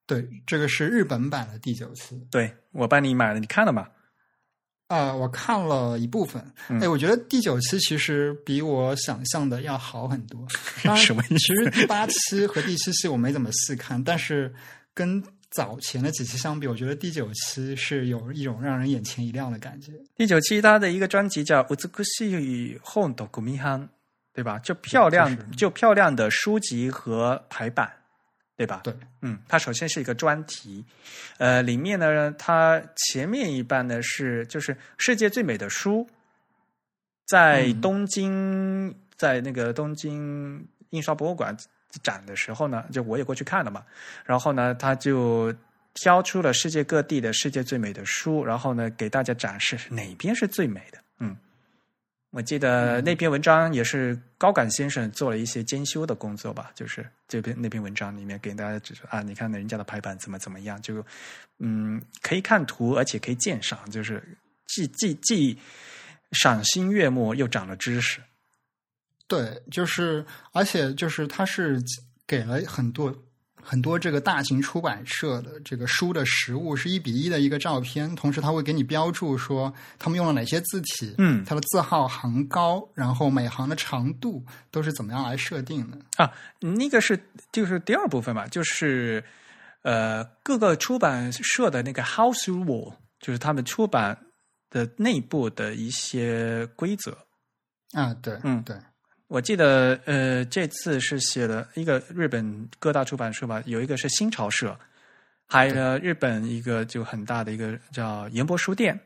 对，这个是日本版的第九期。对我帮你买了，你看了吗？啊、我看了一部分，嗯哎、我觉得第九期其实比我想象的要好很多。<laughs> 当然什么意思其实第八期和第七期我没怎么细看，但是跟早前的几期相比，我觉得第九期是有一种让人眼前一亮的感觉。第九期它的一个专辑叫《美しい本と組版》， 对吧？就漂亮就是就漂亮的书籍和排版，对吧？对，嗯，它首先是一个专题，呃，里面呢，它前面一半呢是就是世界最美的书，在嗯东京，在那个东京印刷博物馆展的时候呢，就我也过去看了嘛，然后呢，他就挑出了世界各地的世界最美的书，然后呢，给大家展示哪边是最美的，嗯。我记得那篇文章也是高感先生做了一些监修的工作吧，就是这篇那篇文章里面给大家指出啊，你看人家的排版怎么怎么样，就嗯可以看图，而且可以鉴赏，就是既既既赏心悦目，又长了知识。对，就是而且就是他是给了很多很多这个大型出版社的这个书的实物是一比一的一个照片，同时它会给你标注说他们用了哪些字体，嗯它的字号行高，然后每行的长度都是怎么样来设定的。啊，那个是就是第二部分吧，就是呃各个出版社的那个 house rule，就是他们出版的内部的一些规则。啊，对，嗯对，我记得呃这次是写了一个日本各大出版社吧，有一个是新潮社，还有呢日本一个就很大的一个叫研博书店，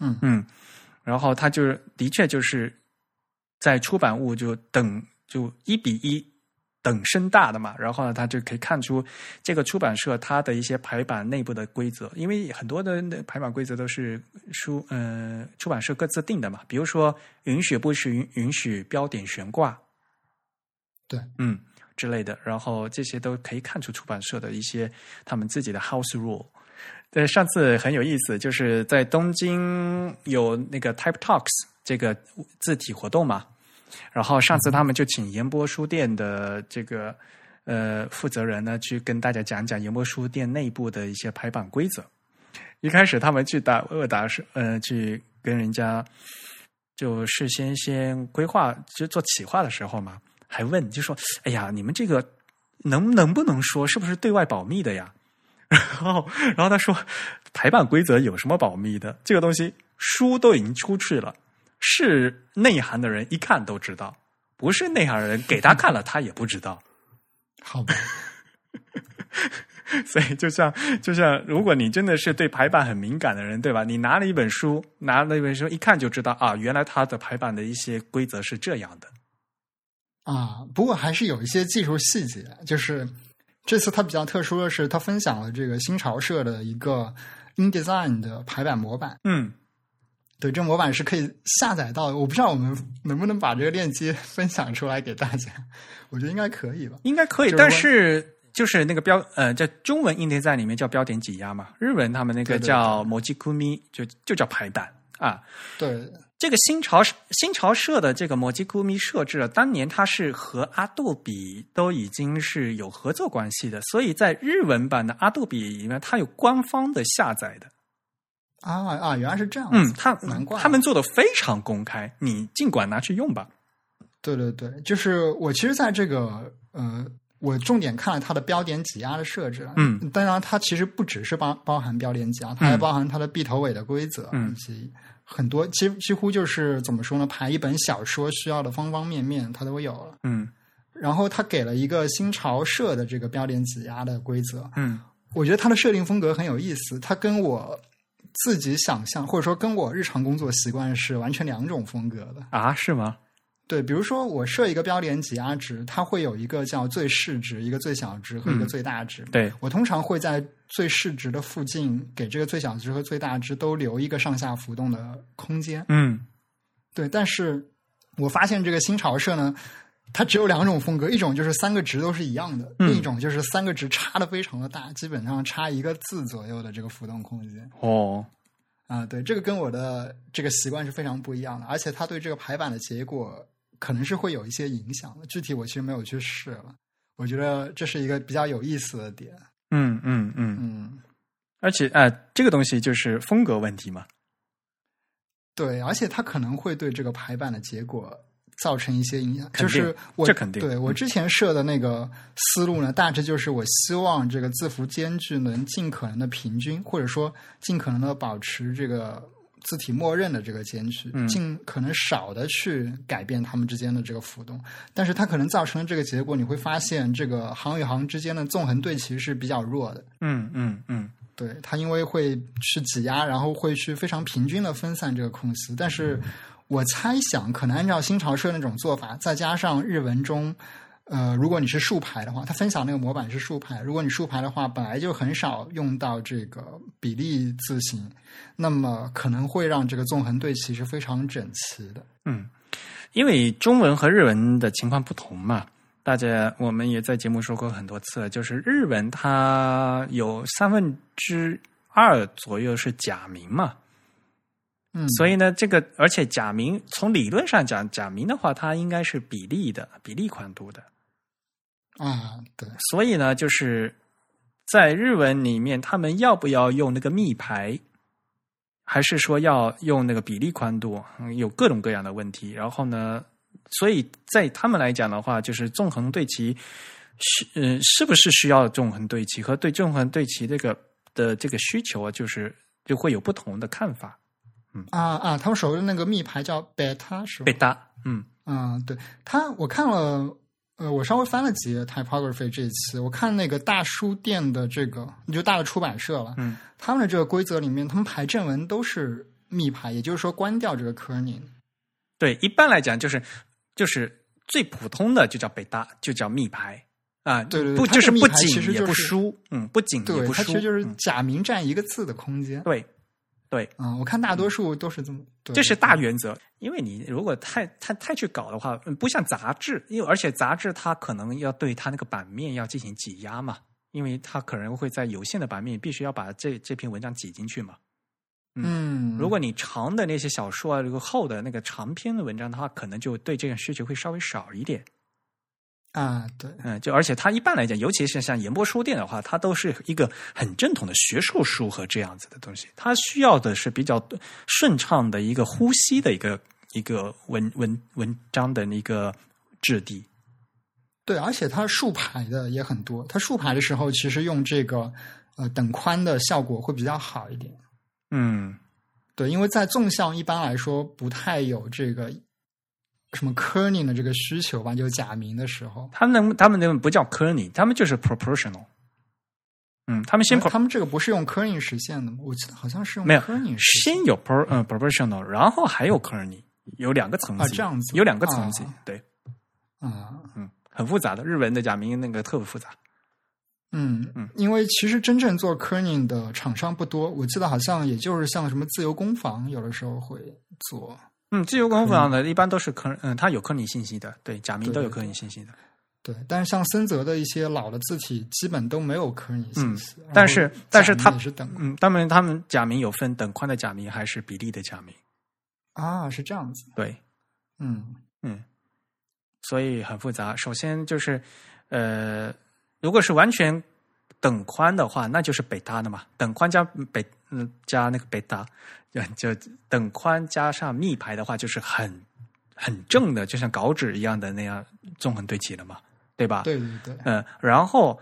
嗯。嗯，然后他就是的确就是在出版物就等就一比一等身大的嘛，然后呢，他就可以看出这个出版社它的一些排版内部的规则，因为很多的排版规则都是书呃出版社各自定的嘛，比如说允许不许允允许标点悬挂，对，嗯之类的，然后这些都可以看出出版社的一些他们自己的 house rule。对，上次很有意思，就是在东京有那个 Type Talks 这个字体活动嘛，然后上次他们就请研波书店的这个呃负责人呢，去跟大家讲讲研波书店内部的一些排版规则。一开始他们去打恶打是呃去跟人家就事先先规划就做企划的时候嘛，还问就说：“哎呀，你们这个能能不能说是不是对外保密的呀？” <laughs> 然后，然后他说：“排版规则有什么保密的？这个东西书都已经出去了，是内涵的人一看都知道，不是内涵的人给他看了他也不知道。好吧，<laughs> 所以，就像就像，如果你真的是对排版很敏感的人，对吧？你拿了一本书，拿了一本书，一看就知道啊，原来它的排版的一些规则是这样的。啊，不过还是有一些技术细节，就是这次他比较特殊的是，他分享了这个新潮社的一个 InDesign 的排版模板。嗯，对，这模板是可以下载到的。我不知道我们能不能把这个链接分享出来给大家，我觉得应该可以吧。应该可以，但是就是那个标呃，在中文 n d e 里面叫标点挤压嘛，日文他们那个对对叫 moji kumi，就就叫排版啊。对，这个新潮新潮社的这个摩基咕咪设置了，当年它是和阿杜比都已经是有合作关系的，所以在日文版的阿杜比里面，它有官方的下载的。啊啊，原来是这样子。嗯，他难怪他们做的非常公开，你尽管拿去用吧。对对对，就是我其实在这个呃，我重点看了它的标点挤压的设置。嗯，当然它其实不只是包包含标点挤压，它还包含它的闭头尾的规则，嗯以及很多几几乎就是怎么说呢，排一本小说需要的方方面面，它都有了。嗯然后它给了一个新潮社的这个标点挤压的规则，嗯我觉得它的设定风格很有意思，它跟我自己想象或者说跟我日常工作习惯是完全两种风格的。啊，是吗？对，比如说我设一个标点挤压值，它会有一个叫最市值、一个最小值和一个嗯最大值。对，我通常会在最市值的附近给这个最小值和最大值都留一个上下浮动的空间。嗯对，但是我发现这个新潮社呢，它只有两种风格，一种就是三个值都是一样的，嗯另一种就是三个值差的非常的大，基本上差一个字左右的这个浮动空间。哦，啊，对，这个跟我的这个习惯是非常不一样的，而且它对这个排版的结果可能是会有一些影响的。具体我其实没有去试了，我觉得这是一个比较有意思的点。嗯嗯嗯，嗯，而且啊、呃这个东西就是风格问题嘛。对，而且它可能会对这个排版的结果造成一些影响。就是我这肯定对我之前设的那个思路呢，大致就是我希望这个字符间距能尽可能的平均，或者说尽可能的保持这个字体默认的这个间距，嗯尽可能少的去改变它们之间的这个浮动。但是它可能造成的这个结果，你会发现这个行与行之间的纵横对齐是比较弱的。嗯嗯嗯对它，因为会去挤压，然后会去非常平均的分散这个空隙。但是我猜想，可能按照新潮社那种做法，再加上日文中，呃，如果你是竖排的话，它分享那个模板是竖排，如果你竖排的话，本来就很少用到这个比例字形，那么可能会让这个纵横对齐是非常整齐的。嗯，因为中文和日文的情况不同嘛。大家，我们也在节目说过很多次，就是日文它有三分之二左右是假名嘛，嗯，所以呢，这个而且假名从理论上讲，假名的话，它应该是比例的，比例宽度的。啊，对，所以呢，就是在日文里面，他们要不要用那个密牌，还是说要用那个比例宽度，嗯有各种各样的问题。然后呢，所以在他们来讲的话，就是纵横对齐是嗯、是不是需要纵横对齐和对纵横对齐这个的这个需求啊，就是就会有不同的看法。啊啊，他们手的那个密牌叫 beta 是吧？贝塔，嗯。啊，对。他，我看了，呃，我稍微翻了几页 typography 这一期，我看那个大书店的这个，你就大的出版社了，嗯，他们的这个规则里面，他们排正文都是密牌，也就是说关掉这个 kerning。对，一般来讲就是就是最普通的就叫北大，就叫密牌。啊，对对对不就是不紧也其实就是不疏，嗯，不紧也对，不疏，它其实就是嗯。假名占一个字的空间。对对，嗯，我看大多数都是这么，对这是大原则。因为你如果太太太去搞的话，嗯不像杂志，因为而且杂志它可能要对它那个版面要进行挤压嘛，因为它可能会在有限的版面必须要把这这篇文章挤进去嘛。嗯，如果你长的那些小说啊，如果厚的那个长篇的文章的话，可能就对这个需求会稍微少一点。啊，对，嗯，就而且它一般来讲，尤其是像研波书店的话，它都是一个很正统的学术书和这样子的东西，它需要的是比较顺畅的一个呼吸的一个一个文文文章的一个质地。对，而且它竖排的也很多。它竖排的时候，其实用这个呃等宽的效果会比较好一点。嗯对，因为在纵向一般来说不太有这个什么 kerning 的这个需求吧，就是假名的时候。他们能他们那不叫 kerning，他们就是 proportional。嗯，他们先他们这个不是用 kerning 实现的吗？我记得好像是用没有 kerning 先有 pro 嗯 proportional，然后还有 kerning，有两个层级，啊这样子有两个层级，啊对，啊。嗯，很复杂的，日文的假名那个特别复杂。嗯嗯，因为其实真正做 kerning 的厂商不多，我记得好像也就是像什么自由工坊，有的时候会做。嗯，自由工坊的一般都是科，嗯，它有科拟信息的，对，假名都有科拟信息的。对，但是像森泽的一些老的字体，基本都没有 kerning 信息。但是但是它也是等嗯，他们他们假名有分等宽的假名还是比例的假名。啊，是这样子。对，嗯嗯，所以很复杂。首先就是，呃，如果是完全等宽的话，那就是北大的嘛。等宽加北嗯加那个贝塔，就就等宽加上密排的话，就是很很正的，就像稿纸一样的那样纵横对齐了嘛，对吧？对对对，嗯，然后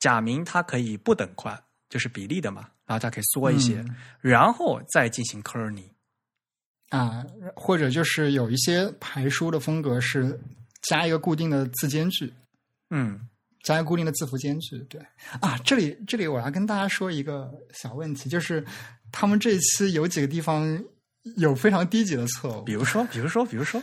假名它可以不等宽，就是比例的嘛，然后它可以缩一些，嗯然后再进行 kerning。啊，或者就是有一些排书的风格是加一个固定的字间距，嗯加一个固定的字符间距。对啊，这里这里我要跟大家说一个小问题，就是他们这一期有几个地方有非常低级的错误比，如说，比如说，比如说，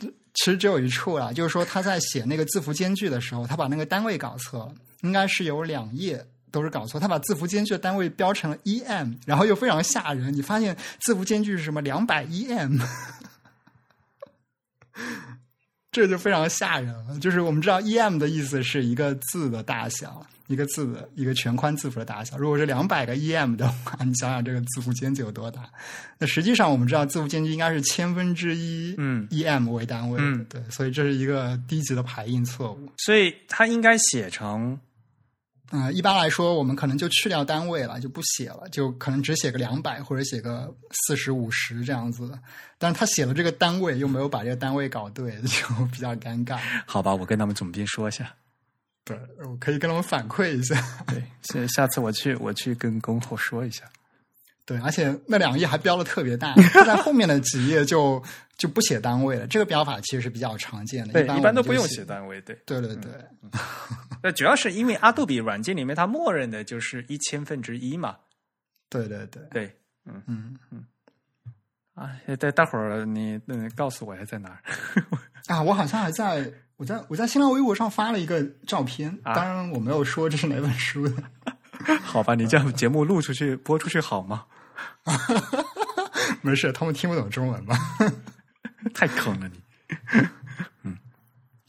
其实只有一处啦，就是说他在写那个字符间距的时候，他把那个单位搞错了，应该是有两页。都是搞错，他把字符间距的单位标成了 em，然后又非常吓人。你发现字符间距是什么？两百 em，<laughs> 这就非常吓人了。就是我们知道 em 的意思是一个字的大小，一个字的一个全宽字符的大小。如果是两百个 em 的话，<laughs> 你想想这个字符间距有多大？那实际上我们知道字符间距应该是千分之一嗯 em 为单位的，嗯对，所以这是一个低级的排印错误。所以它应该写成呃，一般来说，我们可能就去掉单位了，就不写了，就可能只写个两百或者写个四十五十这样子的。但是他写了这个单位，又没有把这个单位搞对，<laughs> 就比较尴尬。好吧，我跟他们总编说一下。对，我可以跟他们反馈一下。<laughs> 对，下下次我去我去跟恭候说一下。对，而且那两页还标的特别大，<laughs> 他在后面的几页就就不写单位了。这个标法其实是比较常见的，对，般一般都不用写。单位。对，<laughs> 对对对，那主要是因为阿杜比软件里面它默认的就是一千分之一嘛。对对对，对，嗯嗯嗯啊，待待会儿你嗯告诉我还在哪儿。啊，我好像还在我在我在新浪微博上发了一个照片，啊当然我没有说这是哪本书的。<laughs> 好吧，你这样节目录出去播出去好吗？没事，他们听不懂中文嘛。<laughs> 太坑了你。<laughs> 嗯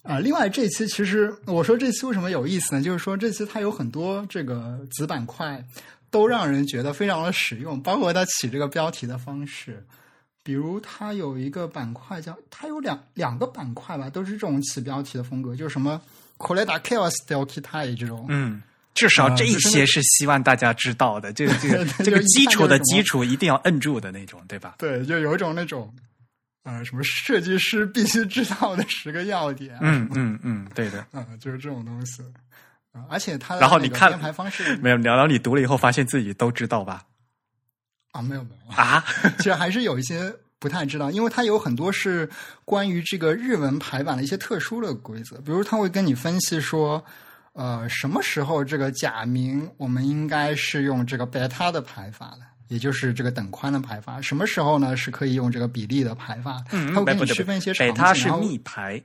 啊，另外这期其实我说这期为什么有意思呢？就是说这期它有很多这个子板块都让人觉得非常的实用，包括它起这个标题的方式。比如它有一个板块叫，它有两两个板块吧，都是这种起标题的风格，就是什么 k o l e d a chaos del kitai 这种。嗯，至少这一些是希望大家知道的。这个 <laughs> 这个这个基础的基础一定要摁住的那种，对吧？对，就有一种那种，呃，什么设计师必须知道的十个要点。嗯嗯嗯，对的。<laughs> 嗯，就是这种东西。啊，而且它的然后你看编排方式 <laughs> 没有聊聊，你读了以后发现自己都知道吧？啊，没有没有，啊，<laughs> 其实还是有一些不太知道，因为它有很多是关于这个日文排版的一些特殊的规则，比如他会跟你分析说，呃，什么时候这个假名我们应该是用这个贝塔的排法的。也就是这个等宽的排法，什么时候呢是可以用这个比例的排法？嗯，它会跟你区分一些北场景。然后密排，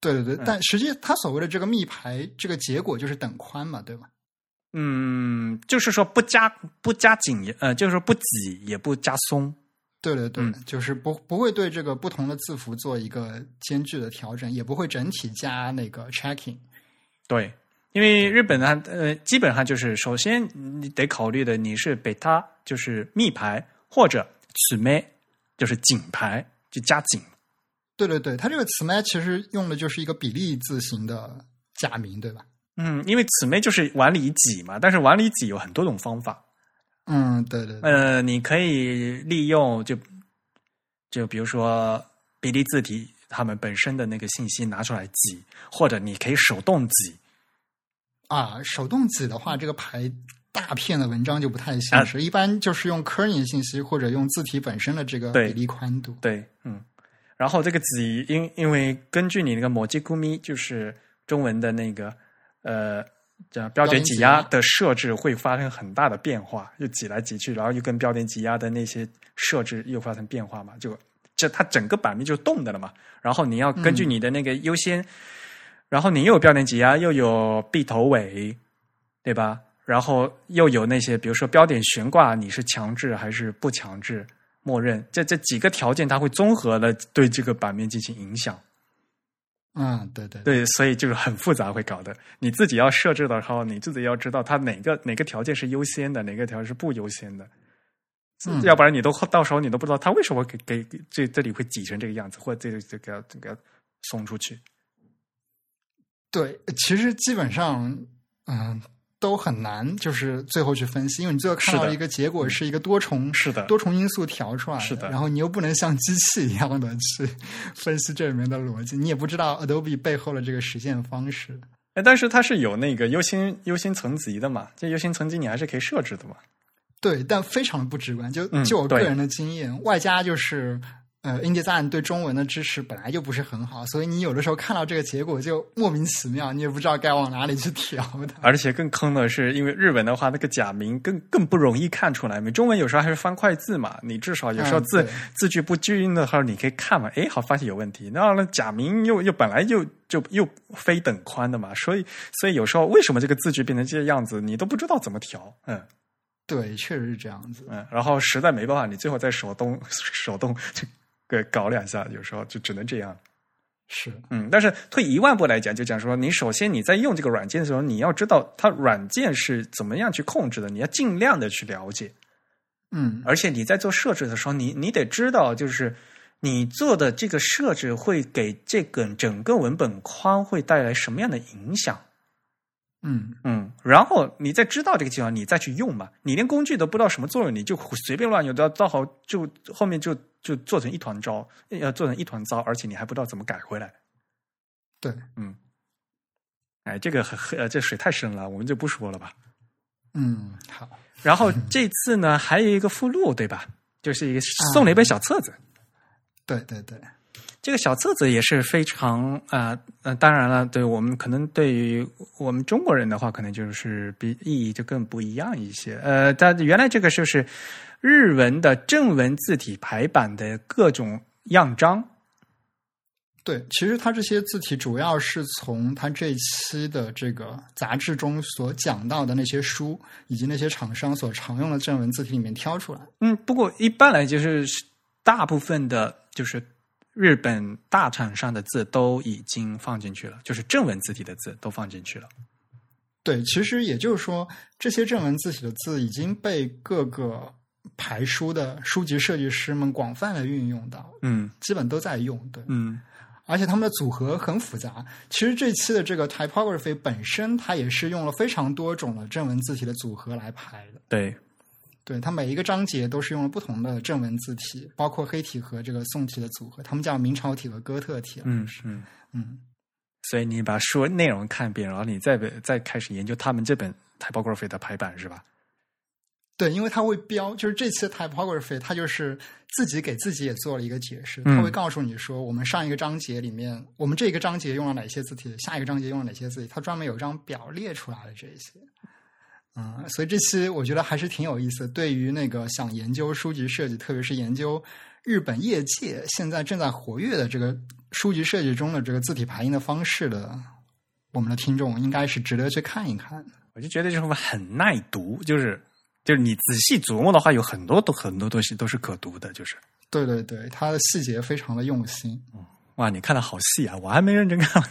对对对，嗯但实际它所谓的这个密排，这个结果就是等宽嘛，对吧？嗯，就是说不加不加紧，呃，就是说不挤也不加松。对对对，嗯就是不不会对这个不同的字符做一个间距的调整，也不会整体加那个 checking。对，因为日本呢，呃，基本上就是首先你得考虑的，你是北它就是密牌或者此妹就是紧牌，就加紧。对对对，它这个词麦其实用的就是一个比例字形的假名，对吧？嗯，因为姊妹就是往里挤嘛，但是往里挤有很多种方法。嗯，对对对，呃，你可以利用就就比如说比例字体它们本身的那个信息拿出来挤，或者你可以手动挤。啊，手动挤的话，这个排大片的文章就不太啊现实，一般就是用 kerning 信息或者用字体本身的这个比例宽度。对，嗯，然后这个挤，因因为根据你那个摩吉咕咪，就是中文的那个呃叫标点挤压的设置，会发生很大的变化，又挤来挤去，然后又跟标点挤压的那些设置又发生变化嘛，就这它整个版面就动的了嘛。然后你要根据你的那个优先，然后你又有标点挤压，又有闭头尾，对吧？然后又有那些，比如说标点悬挂，你是强制还是不强制？默认这这几个条件，它会综合的对这个版面进行影响。嗯，对对对，所以就是很复杂，会搞的。你自己要设置的时候，你自己要知道它哪个哪个条件是优先的，哪个条件是不优先的。嗯要不然你都到时候你都不知道它为什么给给给这这里会挤成这个样子，或者这个这个这个送出去。对，其实基本上，嗯、都很难，就是最后去分析，因为你最后看到一个结果是一个多重是的多重因素调出来是的然后你又不能像机器一样的去 <laughs> 分析这里面的逻辑，你也不知道 Adobe 背后的这个实现方式。哎，但是它是有那个优先优先层级的嘛，这优先层级你还是可以设置的嘛。对，但非常的不直观。就就我个人的经验，外加就是呃，InDesign 对中文的支持本来就不是很好，所以你有的时候看到这个结果就莫名其妙，你也不知道该往哪里去调的。而且更坑的是，因为日文的话，那个假名更更不容易看出来。你中文有时候还是方块字嘛，你至少有时候嗯字、对字句不均的话，你可以看嘛，诶，好发现有问题。然后呢，假名又又本来就就又非等宽的嘛，所以所以有时候为什么这个字句变成这个样子，你都不知道怎么调。嗯对，确实是这样子。嗯，然后实在没办法，你最后再手动手动就给搞两下，有时候就只能这样。是，嗯，但是退一万步来讲，就讲说，你首先你在用这个软件的时候，你要知道它软件是怎么样去控制的，你要尽量的去了解。嗯，而且你在做设置的时候，你你得知道，就是你做的这个设置会给这个整个文本框会带来什么样的影响。嗯，嗯，然后你再知道这个情况，你再去用嘛。你连工具都不知道什么作用，你就随便乱用，到到好就后面就就做成一团糟，要，做成一团糟，而且你还不知道怎么改回来。对，嗯哎，这个呃，这水太深了，我们就不说了吧。嗯，好，然后这次呢，还有一个附录，对吧？就是一个送了一本小册子。对对对，这个小册子也是非常啊呃呃，当然了，对我们可能对于我们中国人的话，可能就是比意义就更不一样一些。呃，但原来这个就是日文的正文字体排版的各种样章。对，其实它这些字体主要是从它这一期的这个杂志中所讲到的那些书，以及那些厂商所常用的正文字体里面挑出来。嗯，不过一般来就是大部分的，就是日本大厂上的字都已经放进去了，就是正文字体的字都放进去了。对，其实也就是说，这些正文字体的字已经被各个排书的书籍设计师们广泛的运用到，嗯基本都在用。对，嗯而且他们的组合很复杂。其实这期的这个 typography 本身，它也是用了非常多种的正文字体的组合来排的。对，对，它每一个章节都是用了不同的正文字体，包括黑体和这个宋体的组合，他们叫明朝体和哥特体。嗯嗯。嗯，所以你把书内容看遍，然后你再再开始研究他们这本 typography 的排版是吧？对，因为它会标，就是这次的 typography，它就是自己给自己也做了一个解释，嗯它会告诉你说，我们上一个章节里面，我们这个章节用了哪些字体，下一个章节用了哪些字体，它专门有一张表列出来了这些。嗯，所以这期我觉得还是挺有意思的。对于那个想研究书籍设计，特别是研究日本业界现在正在活跃的这个书籍设计中的这个字体排印的方式的，我们的听众应该是值得去看一看的。我就觉得这种很耐读，就是就是你仔细琢磨的话，有很多都很多东西都是可读的，就是对对对，它的细节非常的用心。哇，你看的好细啊，我还没认真看。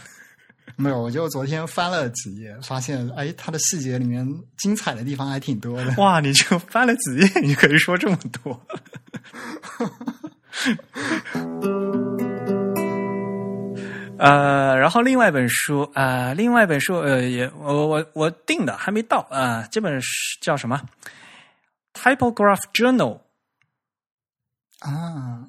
<laughs> 没有，我就昨天翻了几页，发现哎，它的细节里面精彩的地方还挺多的。哇，你就翻了几页，你可以说这么多。<laughs> 呃，然后另外一本书啊、呃另外一本书呃，也我我我订的还没到啊、这本是叫什么？Typograph Journal，啊，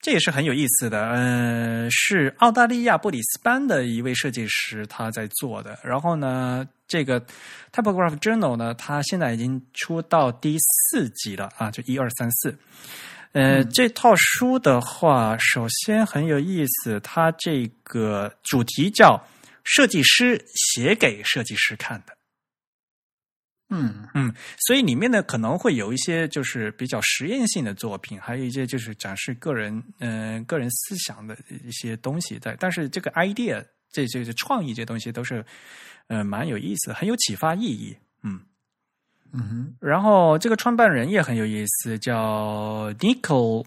这也是很有意思的。呃，是澳大利亚布里斯班的一位设计师他在做的。然后呢，这个 Typograph Journal 呢，它现在已经出到第四集了啊，就一二三四。呃，这套书的话，首先很有意思，它这个主题叫“设计师写给设计师看的”。嗯嗯，所以里面呢可能会有一些就是比较实验性的作品，还有一些就是展示个人嗯、呃个人思想的一些东西在。但是这个 idea 这这这创意这东西都是呃蛮有意思的，很有启发意义。嗯，嗯哼然后这个创办人也很有意思，叫 Nicole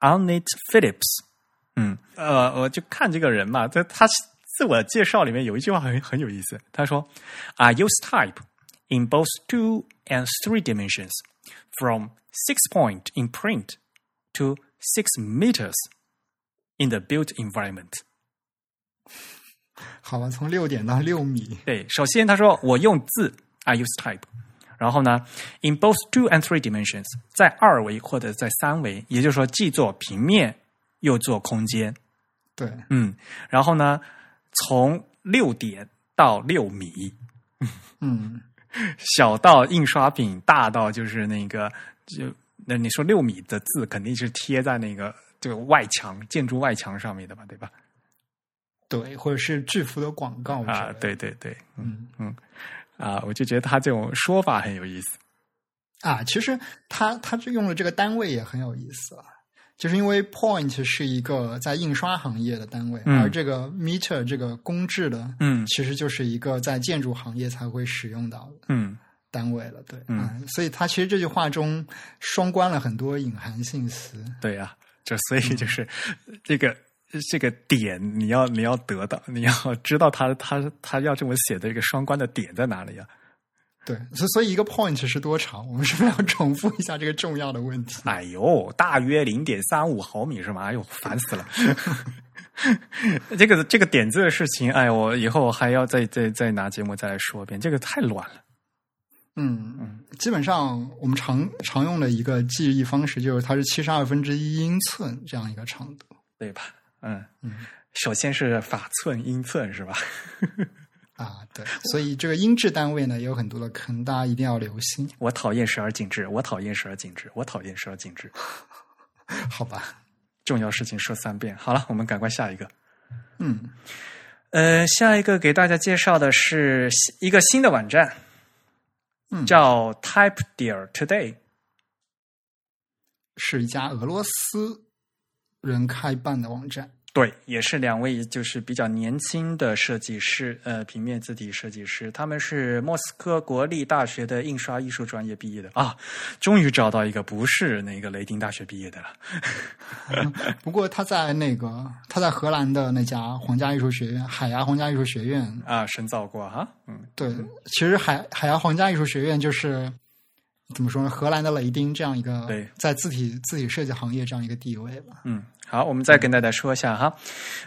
Arnett Phillips。嗯，呃，我就看这个人嘛，他他自我介绍里面有一句话很很有意思，他说：“I use type in both two and three dimensions. from six point in print to six meters in the built environment。<laughs> 好吧，从六点到六米。对，首先他说我用字，I use type。然后呢，in both two and three dimensions，在二维或者在三维，也就是说既做平面又做空间。对，嗯，然后呢，从六点到六米，嗯， 小到印刷品，大到就是那个就那你说六米的字肯定是贴在那个这个外墙建筑外墙上面的吧，对吧？对，或者是制服的广告啊，对对对，嗯嗯，啊，我就觉得他这种说法很有意思啊。其实他他这用的这个单位也很有意思啊，就是因为 point 是一个在印刷行业的单位，嗯而这个 meter 这个公制的，嗯其实就是一个在建筑行业才会使用到的嗯单位了。对，嗯啊所以他其实这句话中双关了很多隐含性词。对呀、就所以就是这个。这个点你要你要得到，你要知道他他他要这么写的这个双关的点在哪里啊？对，所以所以一个 point 是多长？我们是不是要重复一下这个重要的问题？哎呦，大约零点三五毫米是吗？哎呦，烦死了！<laughs> 这个这个点字的事情，哎，我以后还要再再再拿节目再来说一遍，这个太乱了。嗯嗯，基本上我们常常用的一个记忆方式就是它是七十二分之一英寸这样一个长度。对吧？嗯嗯，首先是法寸、英寸是吧？<laughs> 啊，对，所以这个音质单位呢也有很多的坑，大家一定要留心，我讨厌十二进制，我讨厌十二进制，我讨厌十二进制。好吧？重要事情说三遍。好了，我们赶快下一个。嗯呃，下一个给大家介绍的是一个新的网站，嗯，叫 Type Dear Today。是一家俄罗斯人开办的网站。对，也是两位就是比较年轻的设计师，呃，平面字体设计师，他们是莫斯科国立大学的印刷艺术专业毕业的。啊，终于找到一个不是那个雷丁大学毕业的了。不过他在那个他在荷兰的那家皇家艺术学院海牙皇家艺术学院，啊，深造过哈，嗯，对，其实海海牙皇家艺术学院就是怎么说呢？荷兰的雷丁这样一个对在字体字体设计行业这样一个地位吧。嗯，好，我们再跟大家说一下哈，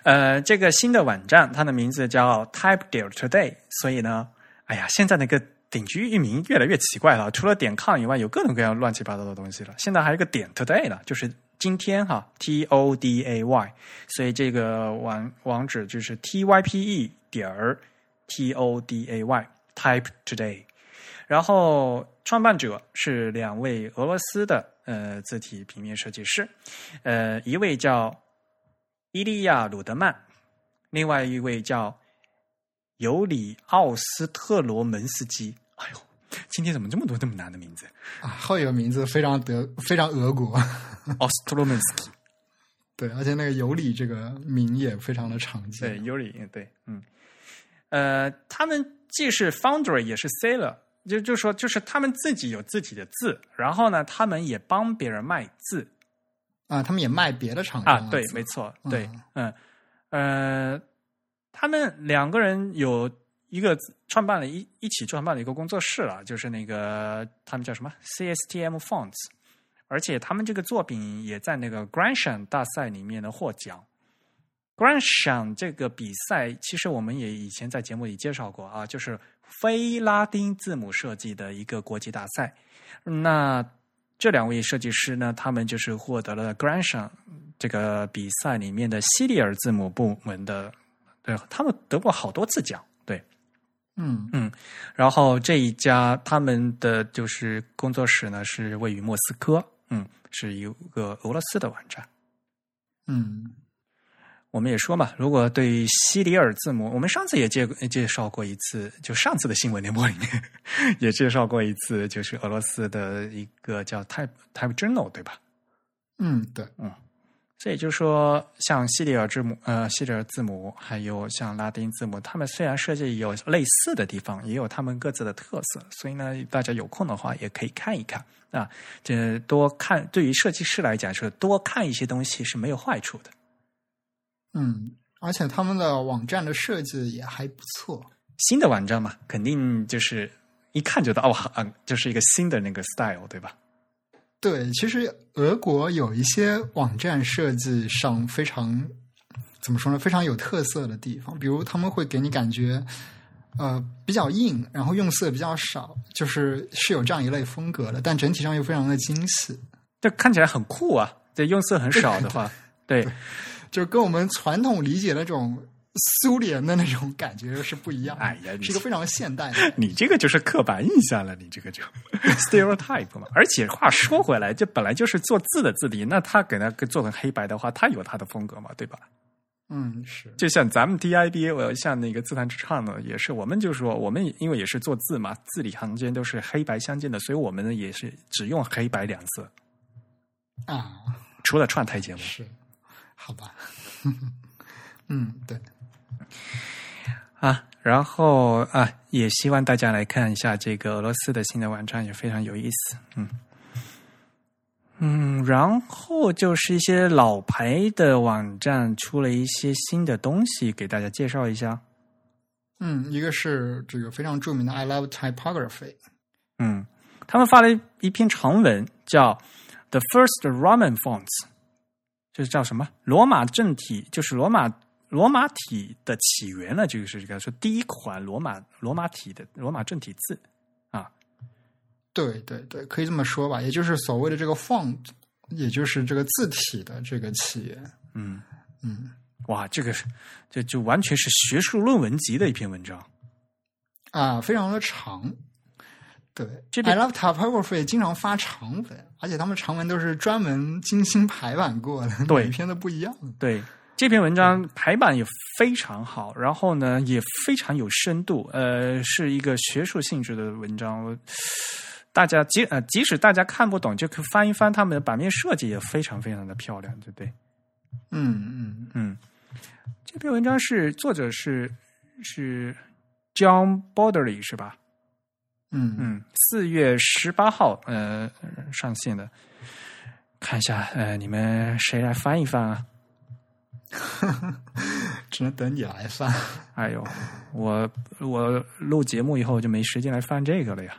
呃，这个新的网站它的名字叫 Type Deal Today，所以呢，哎呀，现在那个顶级域名越来越奇怪了，除了点 com 以外，有各种各样乱七八糟的东西了。现在还有一个点 Today 呢，就是今天哈，T O D A Y，所以这个网网址就是 T Y P E 点儿 T O D A Y Type Today。然后创办者是两位俄罗斯的呃字体平面设计师，呃，一位叫伊利亚·鲁德曼，另外一位叫尤里奥斯特罗门斯基。哎呦，今天怎么这么多这么难的名字？啊，后一个名字非常德，非常俄国。<laughs> 奥斯特罗门斯基，对，而且那个尤里这个名也非常的常见。对，尤里，对，嗯，呃，他们既是 founder 也是 seller，就就说就是他们自己有自己的字，然后呢，他们也帮别人卖字，啊，他们也卖别的厂商啊，对，没错，对嗯，嗯，呃，他们两个人有一个创办了一一起创办了一个工作室了，就是那个他们叫什么 CSTM Fonts，而且他们这个作品也在那个 Grandson 大赛里面呢获奖。Grandson 这个比赛，其实我们也以前在节目里介绍过啊，就是非拉丁字母设计的一个国际大赛。那这两位设计师呢，他们就是获得了 Grandson 这个比赛里面的西里尔字母部门的，对他们得过好多次奖，对。嗯然后这一家他们的就是工作室呢是位于莫斯科，嗯，是一个俄罗斯的网站。嗯我们也说嘛，如果对于西里尔字母，我们上次也介介绍过一次，就上次的新闻联播里面 <laughs> 也介绍过一次，就是俄罗斯的一个叫 Type Type Journal，对吧？嗯，对，嗯所以就是说，像西里尔字母，呃，西里尔字母，还有像拉丁字母，他们虽然设计有类似的地方，也有他们各自的特色，所以呢，大家有空的话也可以看一看啊。这多看，对于设计师来讲，是多看一些东西是没有坏处的。嗯，而且他们的网站的设计也还不错。新的网站嘛，肯定就是一看就到哦，嗯，就是一个新的那个 style，对吧？对，其实俄国有一些网站设计上非常怎么说呢，非常有特色的地方，比如他们会给你感觉呃比较硬，然后用色比较少，就是是有这样一类风格的，但整体上又非常的精细，这看起来很酷啊！这用色很少的话，对，就跟我们传统理解的那种。苏联的那种感觉是不一样，哎呀，是一个非常现代的。<laughs> 你这个就是刻板印象了，你这个就 <laughs> stereotype 嘛。而且话说回来，这本来就是做字的字体，那他给他做成黑白的话，他有他的风格嘛，对吧？嗯，是。就像咱们 DIB，我像那个自弹自唱呢，也是我们就说，我们因为也是做字嘛，字里行间都是黑白相间的，所以我们呢也是只用黑白两色啊。除了串台节目是，好吧？<laughs> 嗯，对。啊，然后啊，也希望大家来看一下这个俄罗斯的新的网站，也非常有意思。嗯嗯，然后就是一些老牌的网站出了一些新的东西，给大家介绍一下。嗯，一个是这个非常著名的 I Love Typography。嗯，他们发了一篇长文，叫 The First Roman Fonts，就是叫什么罗马正体，就是罗马。罗马体的起源呢，就是这个说第一款罗马罗马体的罗马正体字啊，对对对，可以这么说吧，也就是所谓的这个 font，也就是这个字体的这个起源。嗯嗯，哇，这个这就完全是学术论文级的一篇文章啊，非常的长。对，I love typography 经常发长文，而且他们长文都是专门精心排版过的，每篇都不一样。对。这篇文章排版也非常好，然后呢也非常有深度，呃，是一个学术性质的文章。大家即呃即使大家看不懂，就可翻一翻他们的版面设计也非常非常的漂亮，对不对？嗯嗯嗯。这篇文章是作者是是 John Borderly 是吧？嗯嗯，四月十八号呃上线的，看一下呃你们谁来翻一翻啊？<laughs> 只能等你来翻。哎呦，我我录节目以后就没时间来翻这个了呀。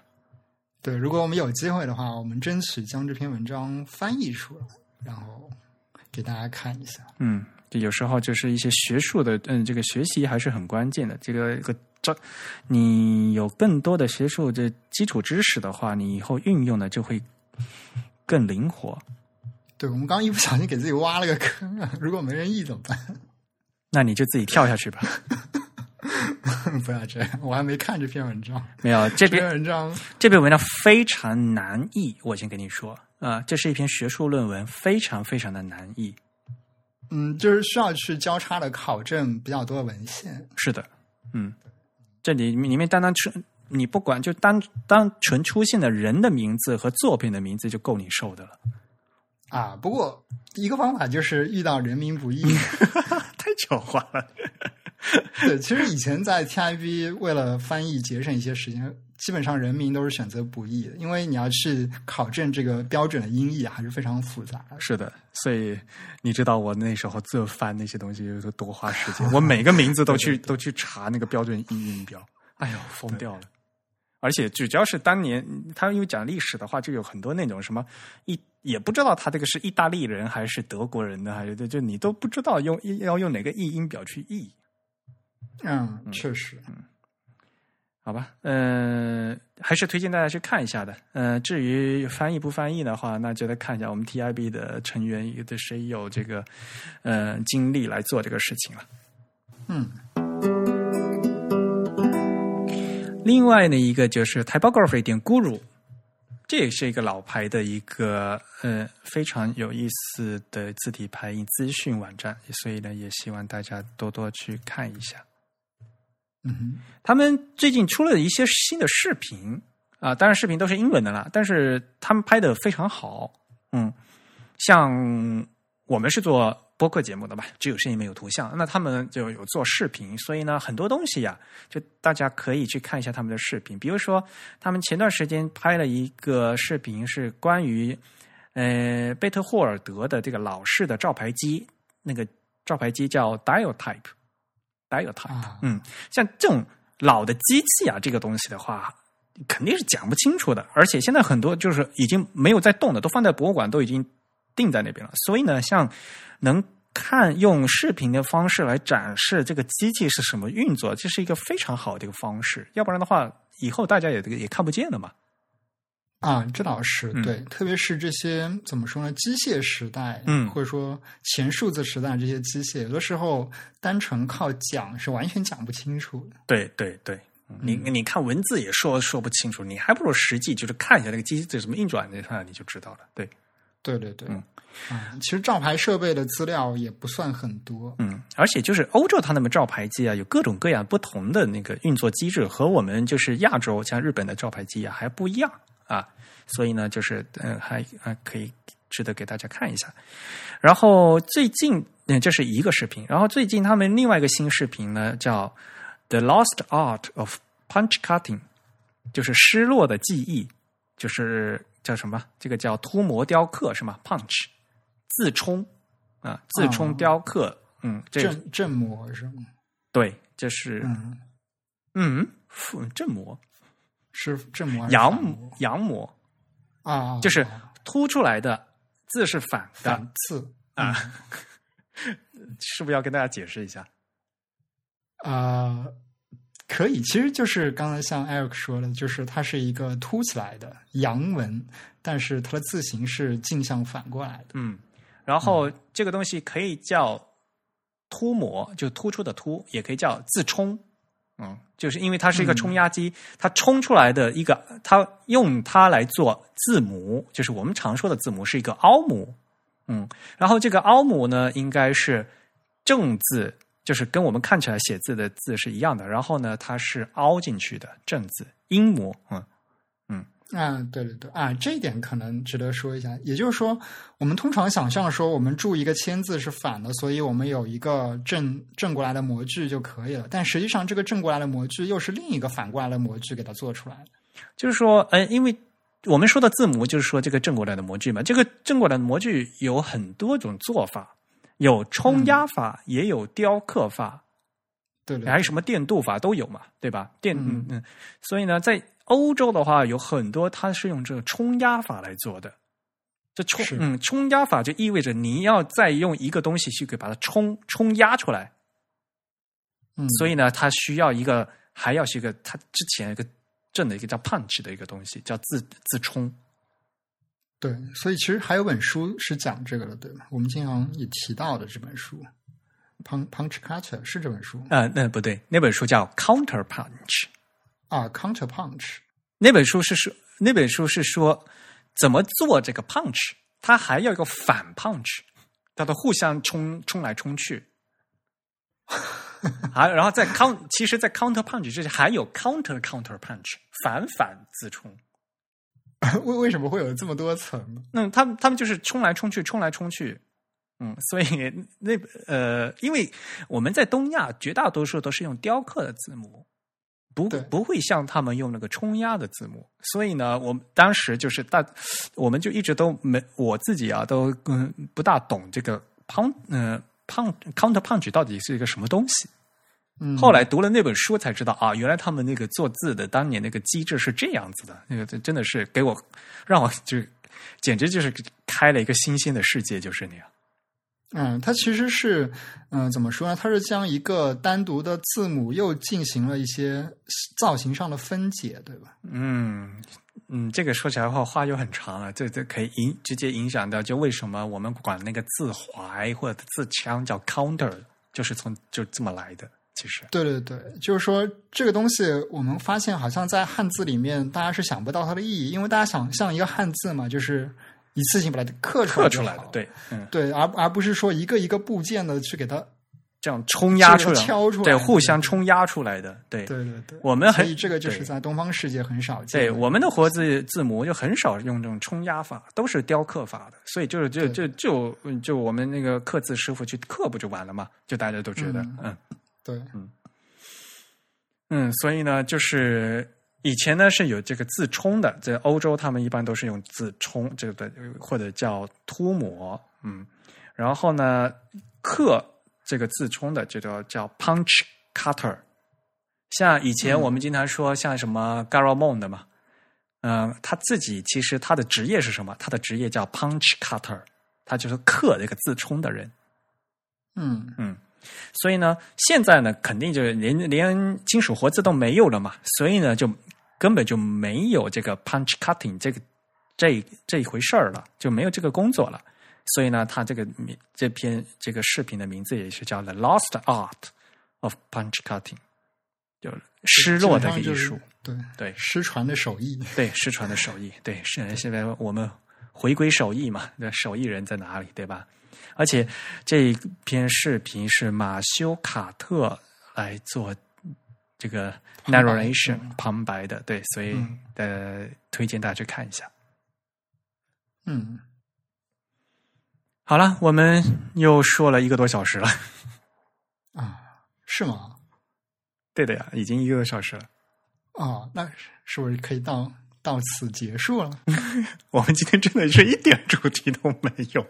对，如果我们有机会的话，我们争取将这篇文章翻译出来，然后给大家看一下。嗯，有时候就是一些学术的，嗯，这个学习还是很关键的。这个个这，你有更多的学术的基础知识的话，你以后运用的就会更灵活。对，我们刚一不小心给自己挖了个坑啊！如果没人译怎么办？<laughs> 那你就自己跳下去吧。<laughs> 不要这样，我还没看这篇文章。没有这篇文章，这篇文章非常难译。我先跟你说啊，这是一篇学术论文，非常非常的难译。嗯，就是需要去交叉的考证比较多的文献。是的，嗯，这里里面单单纯你不管就单单纯出现的人的名字和作品的名字就够你受的了。啊，不过一个方法就是遇到人民不易，<laughs> 太狡猾了。对，其实以前在 TIB 为了翻译节省一些时间，基本上人民都是选择不易的，因为你要去考证这个标准的音译还是非常复杂的。是的，所以你知道我那时候做翻那些东西有多花时间，<laughs> 我每个名字都去都去查那个标准音音标，哎呦，疯掉了。而且主要是当年他因为讲历史的话，就有很多那种什么一。也不知道他这个是意大利人还是德国人的，还是就你都不知道用要用哪个译音表去译。嗯，确实，嗯，好吧，嗯，还是推荐大家去看一下的。嗯，至于翻译不翻译的话，那就得看一下我们 TIB 的成员有的谁有这个呃精力来做这个事情了。嗯，另外呢一个就是 Typography 点 Guru。这也是一个老牌的一个呃非常有意思的字体排印资讯网站，所以呢，也希望大家多多去看一下。嗯，他们最近出了一些新的视频啊，当然视频都是英文的啦，但是他们拍的非常好。嗯，像我们是做。播客节目的吧，只有声音没有图像。那他们就有做视频，所以呢，很多东西呀，就大家可以去看一下他们的视频。比如说，他们前段时间拍了一个视频，是关于呃贝特霍尔德的这个老式的照牌机，那个照牌机叫 Dial Type Type，Dial Type。嗯，像这种老的机器啊，这个东西的话，肯定是讲不清楚的。而且现在很多就是已经没有在动的，都放在博物馆，都已经定在那边了。所以呢，像能看用视频的方式来展示这个机器是什么运作，这是一个非常好的一个方式。要不然的话，以后大家也也看不见了嘛。啊，这倒是嗯对，特别是这些怎么说呢？机械时代，嗯或者说前数字时代这些机械，有的时候单纯靠讲是完全讲不清楚的。对对对，你你看文字也说说不清楚，你还不如实际就是看一下那个机器怎么运转的，看你就知道了。对，对对对，嗯啊，其实照牌设备的资料也不算很多。嗯，而且就是欧洲它那么照牌机啊，有各种各样不同的那个运作机制，和我们就是亚洲像日本的照牌机啊还不一样啊，所以呢，就是嗯、呃还还可以值得给大家看一下。然后最近，嗯，这是一个视频，然后最近他们另外一个新视频呢，叫《The Lost Art of Punch Cutting》，就是失落的记忆，就是叫什么？这个叫脱模雕刻是吗？Punch 自冲啊，自冲哦雕刻，嗯，这正正模是吗？对，这是嗯，嗯，复正模、是正模还是阳反模阳模，啊？就是凸出来的字是反的反刺啊，<laughs> 是不是要跟大家解释一下？啊、可以，其实就是刚才像 Eric 说的，就是它是一个凸起来的阳文，但是它的字形是镜像反过来的。嗯，然后这个东西可以叫凸模，就突出的凸，也可以叫自冲。嗯，就是因为它是一个冲压机，它冲出来的一个，它用它来做字母，就是我们常说的字母是一个凹母。嗯，然后这个凹母呢，应该是正字，就是跟我们看起来写字的字是一样的。然后呢，它是凹进去的正字音模。嗯啊，对对对，啊，这一点可能值得说一下。也就是说，我们通常想象说，我们注一个签字是反的，所以我们有一个正正过来的模具就可以了。但实际上，这个正过来的模具又是另一个反过来的模具给它做出来的。就是说，呃，因为我们说的字母就是说这个正过来的模具嘛，这个正过来的模具有很多种做法，有冲压法，也有雕刻法，对对还有什么电镀法都有嘛，对吧？电嗯嗯嗯，所以呢，在欧洲的话，有很多它是用这个冲压法来做的。这冲嗯冲压法就意味着你要再用一个东西去给把它冲冲压出来，嗯，所以呢，它需要一个还要是一个它之前一个正的一个叫 punch 的一个东西，叫自自冲。对，所以其实还有本书是讲这个的，对吗？我们经常也提到的这本书，Punch Punch Cutter 是这本书呃，那不对，那本书叫 Counter Punch。啊，Counter Punch 那本书是说，那本书是说怎么做这个 punch，它还要一个反 punch，它都互相冲冲来冲去。<laughs> 啊，然后在 count，其实，在 counter punch 之前还有 counter counter punch，反反自冲。<laughs> 为为什么会有这么多层呢？嗯，他们他们就是冲来冲去，冲来冲去。嗯，所以那呃，因为我们在东亚绝大多数都是用雕刻的字母，不对不会像他们用那个冲压的字幕。所以呢，我们当时就是大，我们就一直都没我自己啊，都嗯不大懂这个 punch 呃 punch counter punch 到底是一个什么东西。嗯，后来读了那本书才知道啊，原来他们那个做字的当年那个机制是这样子的。那个真的是给我让我就简直就是开了一个新鲜的世界，就是那样。嗯，它其实是，嗯、怎么说呢？它是将一个单独的字母又进行了一些造型上的分解，对吧？嗯嗯，这个说起来的话话又很长了，这这可以影直接影响到就为什么我们管那个字怀或者字腔叫 counter，就是从就这么来的。其实，对对对，就是说这个东西，我们发现好像在汉字里面，大家是想不到它的意义，因为大家想象一个汉字嘛，就是一次性把它刻出来刻出来的，对，嗯，对，而而不是说一个一个部件的去给它，这样冲压出来，敲出来对，互相冲压出来的，对，对对对，我们很所以这个就是在东方世界很少见的。对我们的活字字母就很少用这种冲压法，都是雕刻法的，所以就是就就就就我们那个刻字师傅去刻不就完了嘛？就大家都觉得，嗯嗯。对，嗯，所以呢，就是以前呢是有这个自冲的，在欧洲他们一般都是用自冲这个的，或者叫涂抹，嗯，然后呢刻这个自冲的就叫叫 punch cutter，像以前我们经常说，像什么 Garamond 嘛，嗯、他自己其实他的职业是什么？他的职业叫 punch cutter，他就是刻这个自冲的人。嗯。嗯所以呢，现在呢，肯定就是连连金属活字都没有了嘛，所以呢，就根本就没有这个 punch cutting 这个这这一回事儿了，就没有这个工作了。所以呢，他这个名这篇这个视频的名字也是叫《The Lost Art of Punch Cutting》，就失落的艺术。，对对失传的手艺。<laughs> 对，失传的手艺，对，是现在我们回归手艺嘛，那手艺人在哪里，对吧？而且这一篇视频是马修卡特来做这个 narration 嗯旁白的，对，所以嗯呃，推荐大家去看一下。嗯，好了，我们又说了一个多小时了，啊，是吗？对的呀，已经一个多小时了。哦，那是不是可以到到此结束了？<laughs> 我们今天真的是一点主题都没有。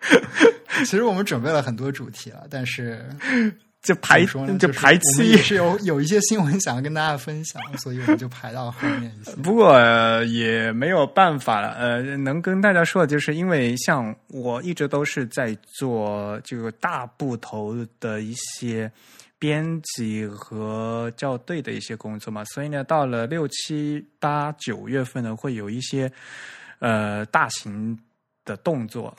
<laughs> 其实我们准备了很多主题了，但是 <laughs> 就排说呢？就排期是有有一些新闻想要跟大家分享，所以我们就排到后面一些。<laughs> 不过、呃也没有办法了。呃，能跟大家说的就是，因为像我一直都是在做这个大部头的一些编辑和校对的一些工作嘛，所以呢，到了六七八九月份呢，会有一些呃大型的动作。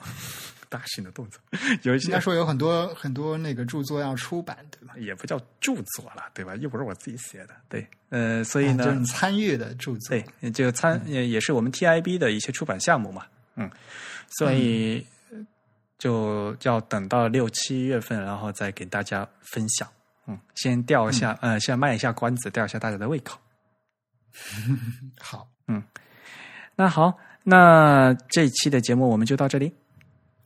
大型的动作，有一些应该说有很多很多那个著作要出版，对吧？也不叫著作了，对吧？又不是我自己写的，对，呃，所以呢，啊就是参与的著作。对，就参也也是我们 TIB 的一些出版项目嘛，嗯，所以就要等到六七月份，然后再给大家分享。嗯，先吊一下，呃，先卖一下关子，吊一下大家的胃口。<laughs> 好，嗯那好，那这期的节目我们就到这里。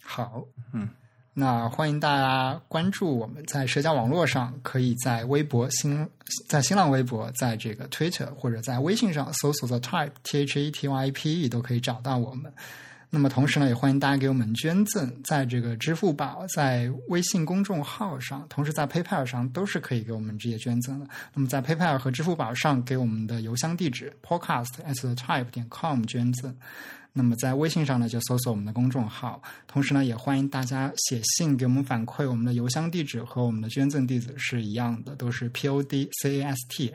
好，嗯，那欢迎大家关注我们在社交网络上，可以在微博、新在新浪微博，在这个 Twitter 或者在微信上搜索 The Type T H E T Y P E 都可以找到我们。那么同时呢，也欢迎大家给我们捐赠，在这个支付宝、在微信公众号上，同时在 PayPal 上都是可以给我们直接捐赠的。那么在 PayPal 和支付宝上给我们的邮箱地址 podcast at the type 点 com 捐赠。那么在微信上呢，就搜索我们的公众号。同时呢，也欢迎大家写信给我们反馈，我们的邮箱地址和我们的捐赠地址是一样的，都是 podcast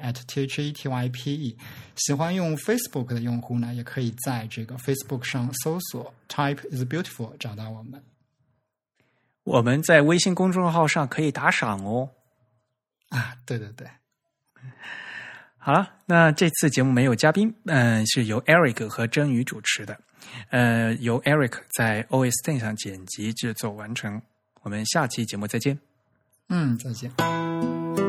at thetype。喜欢用 Facebook 的用户呢，也可以在这个 Facebook 上搜索 “Type is beautiful” 找到我们。我们在微信公众号上可以打赏哦。啊，对对对，好了，那这次节目没有嘉宾，嗯、是由 Eric 和真宇主持的，呃，由 Eric 在 OS Ten 上剪辑制作完成。我们下期节目再见。嗯，再见。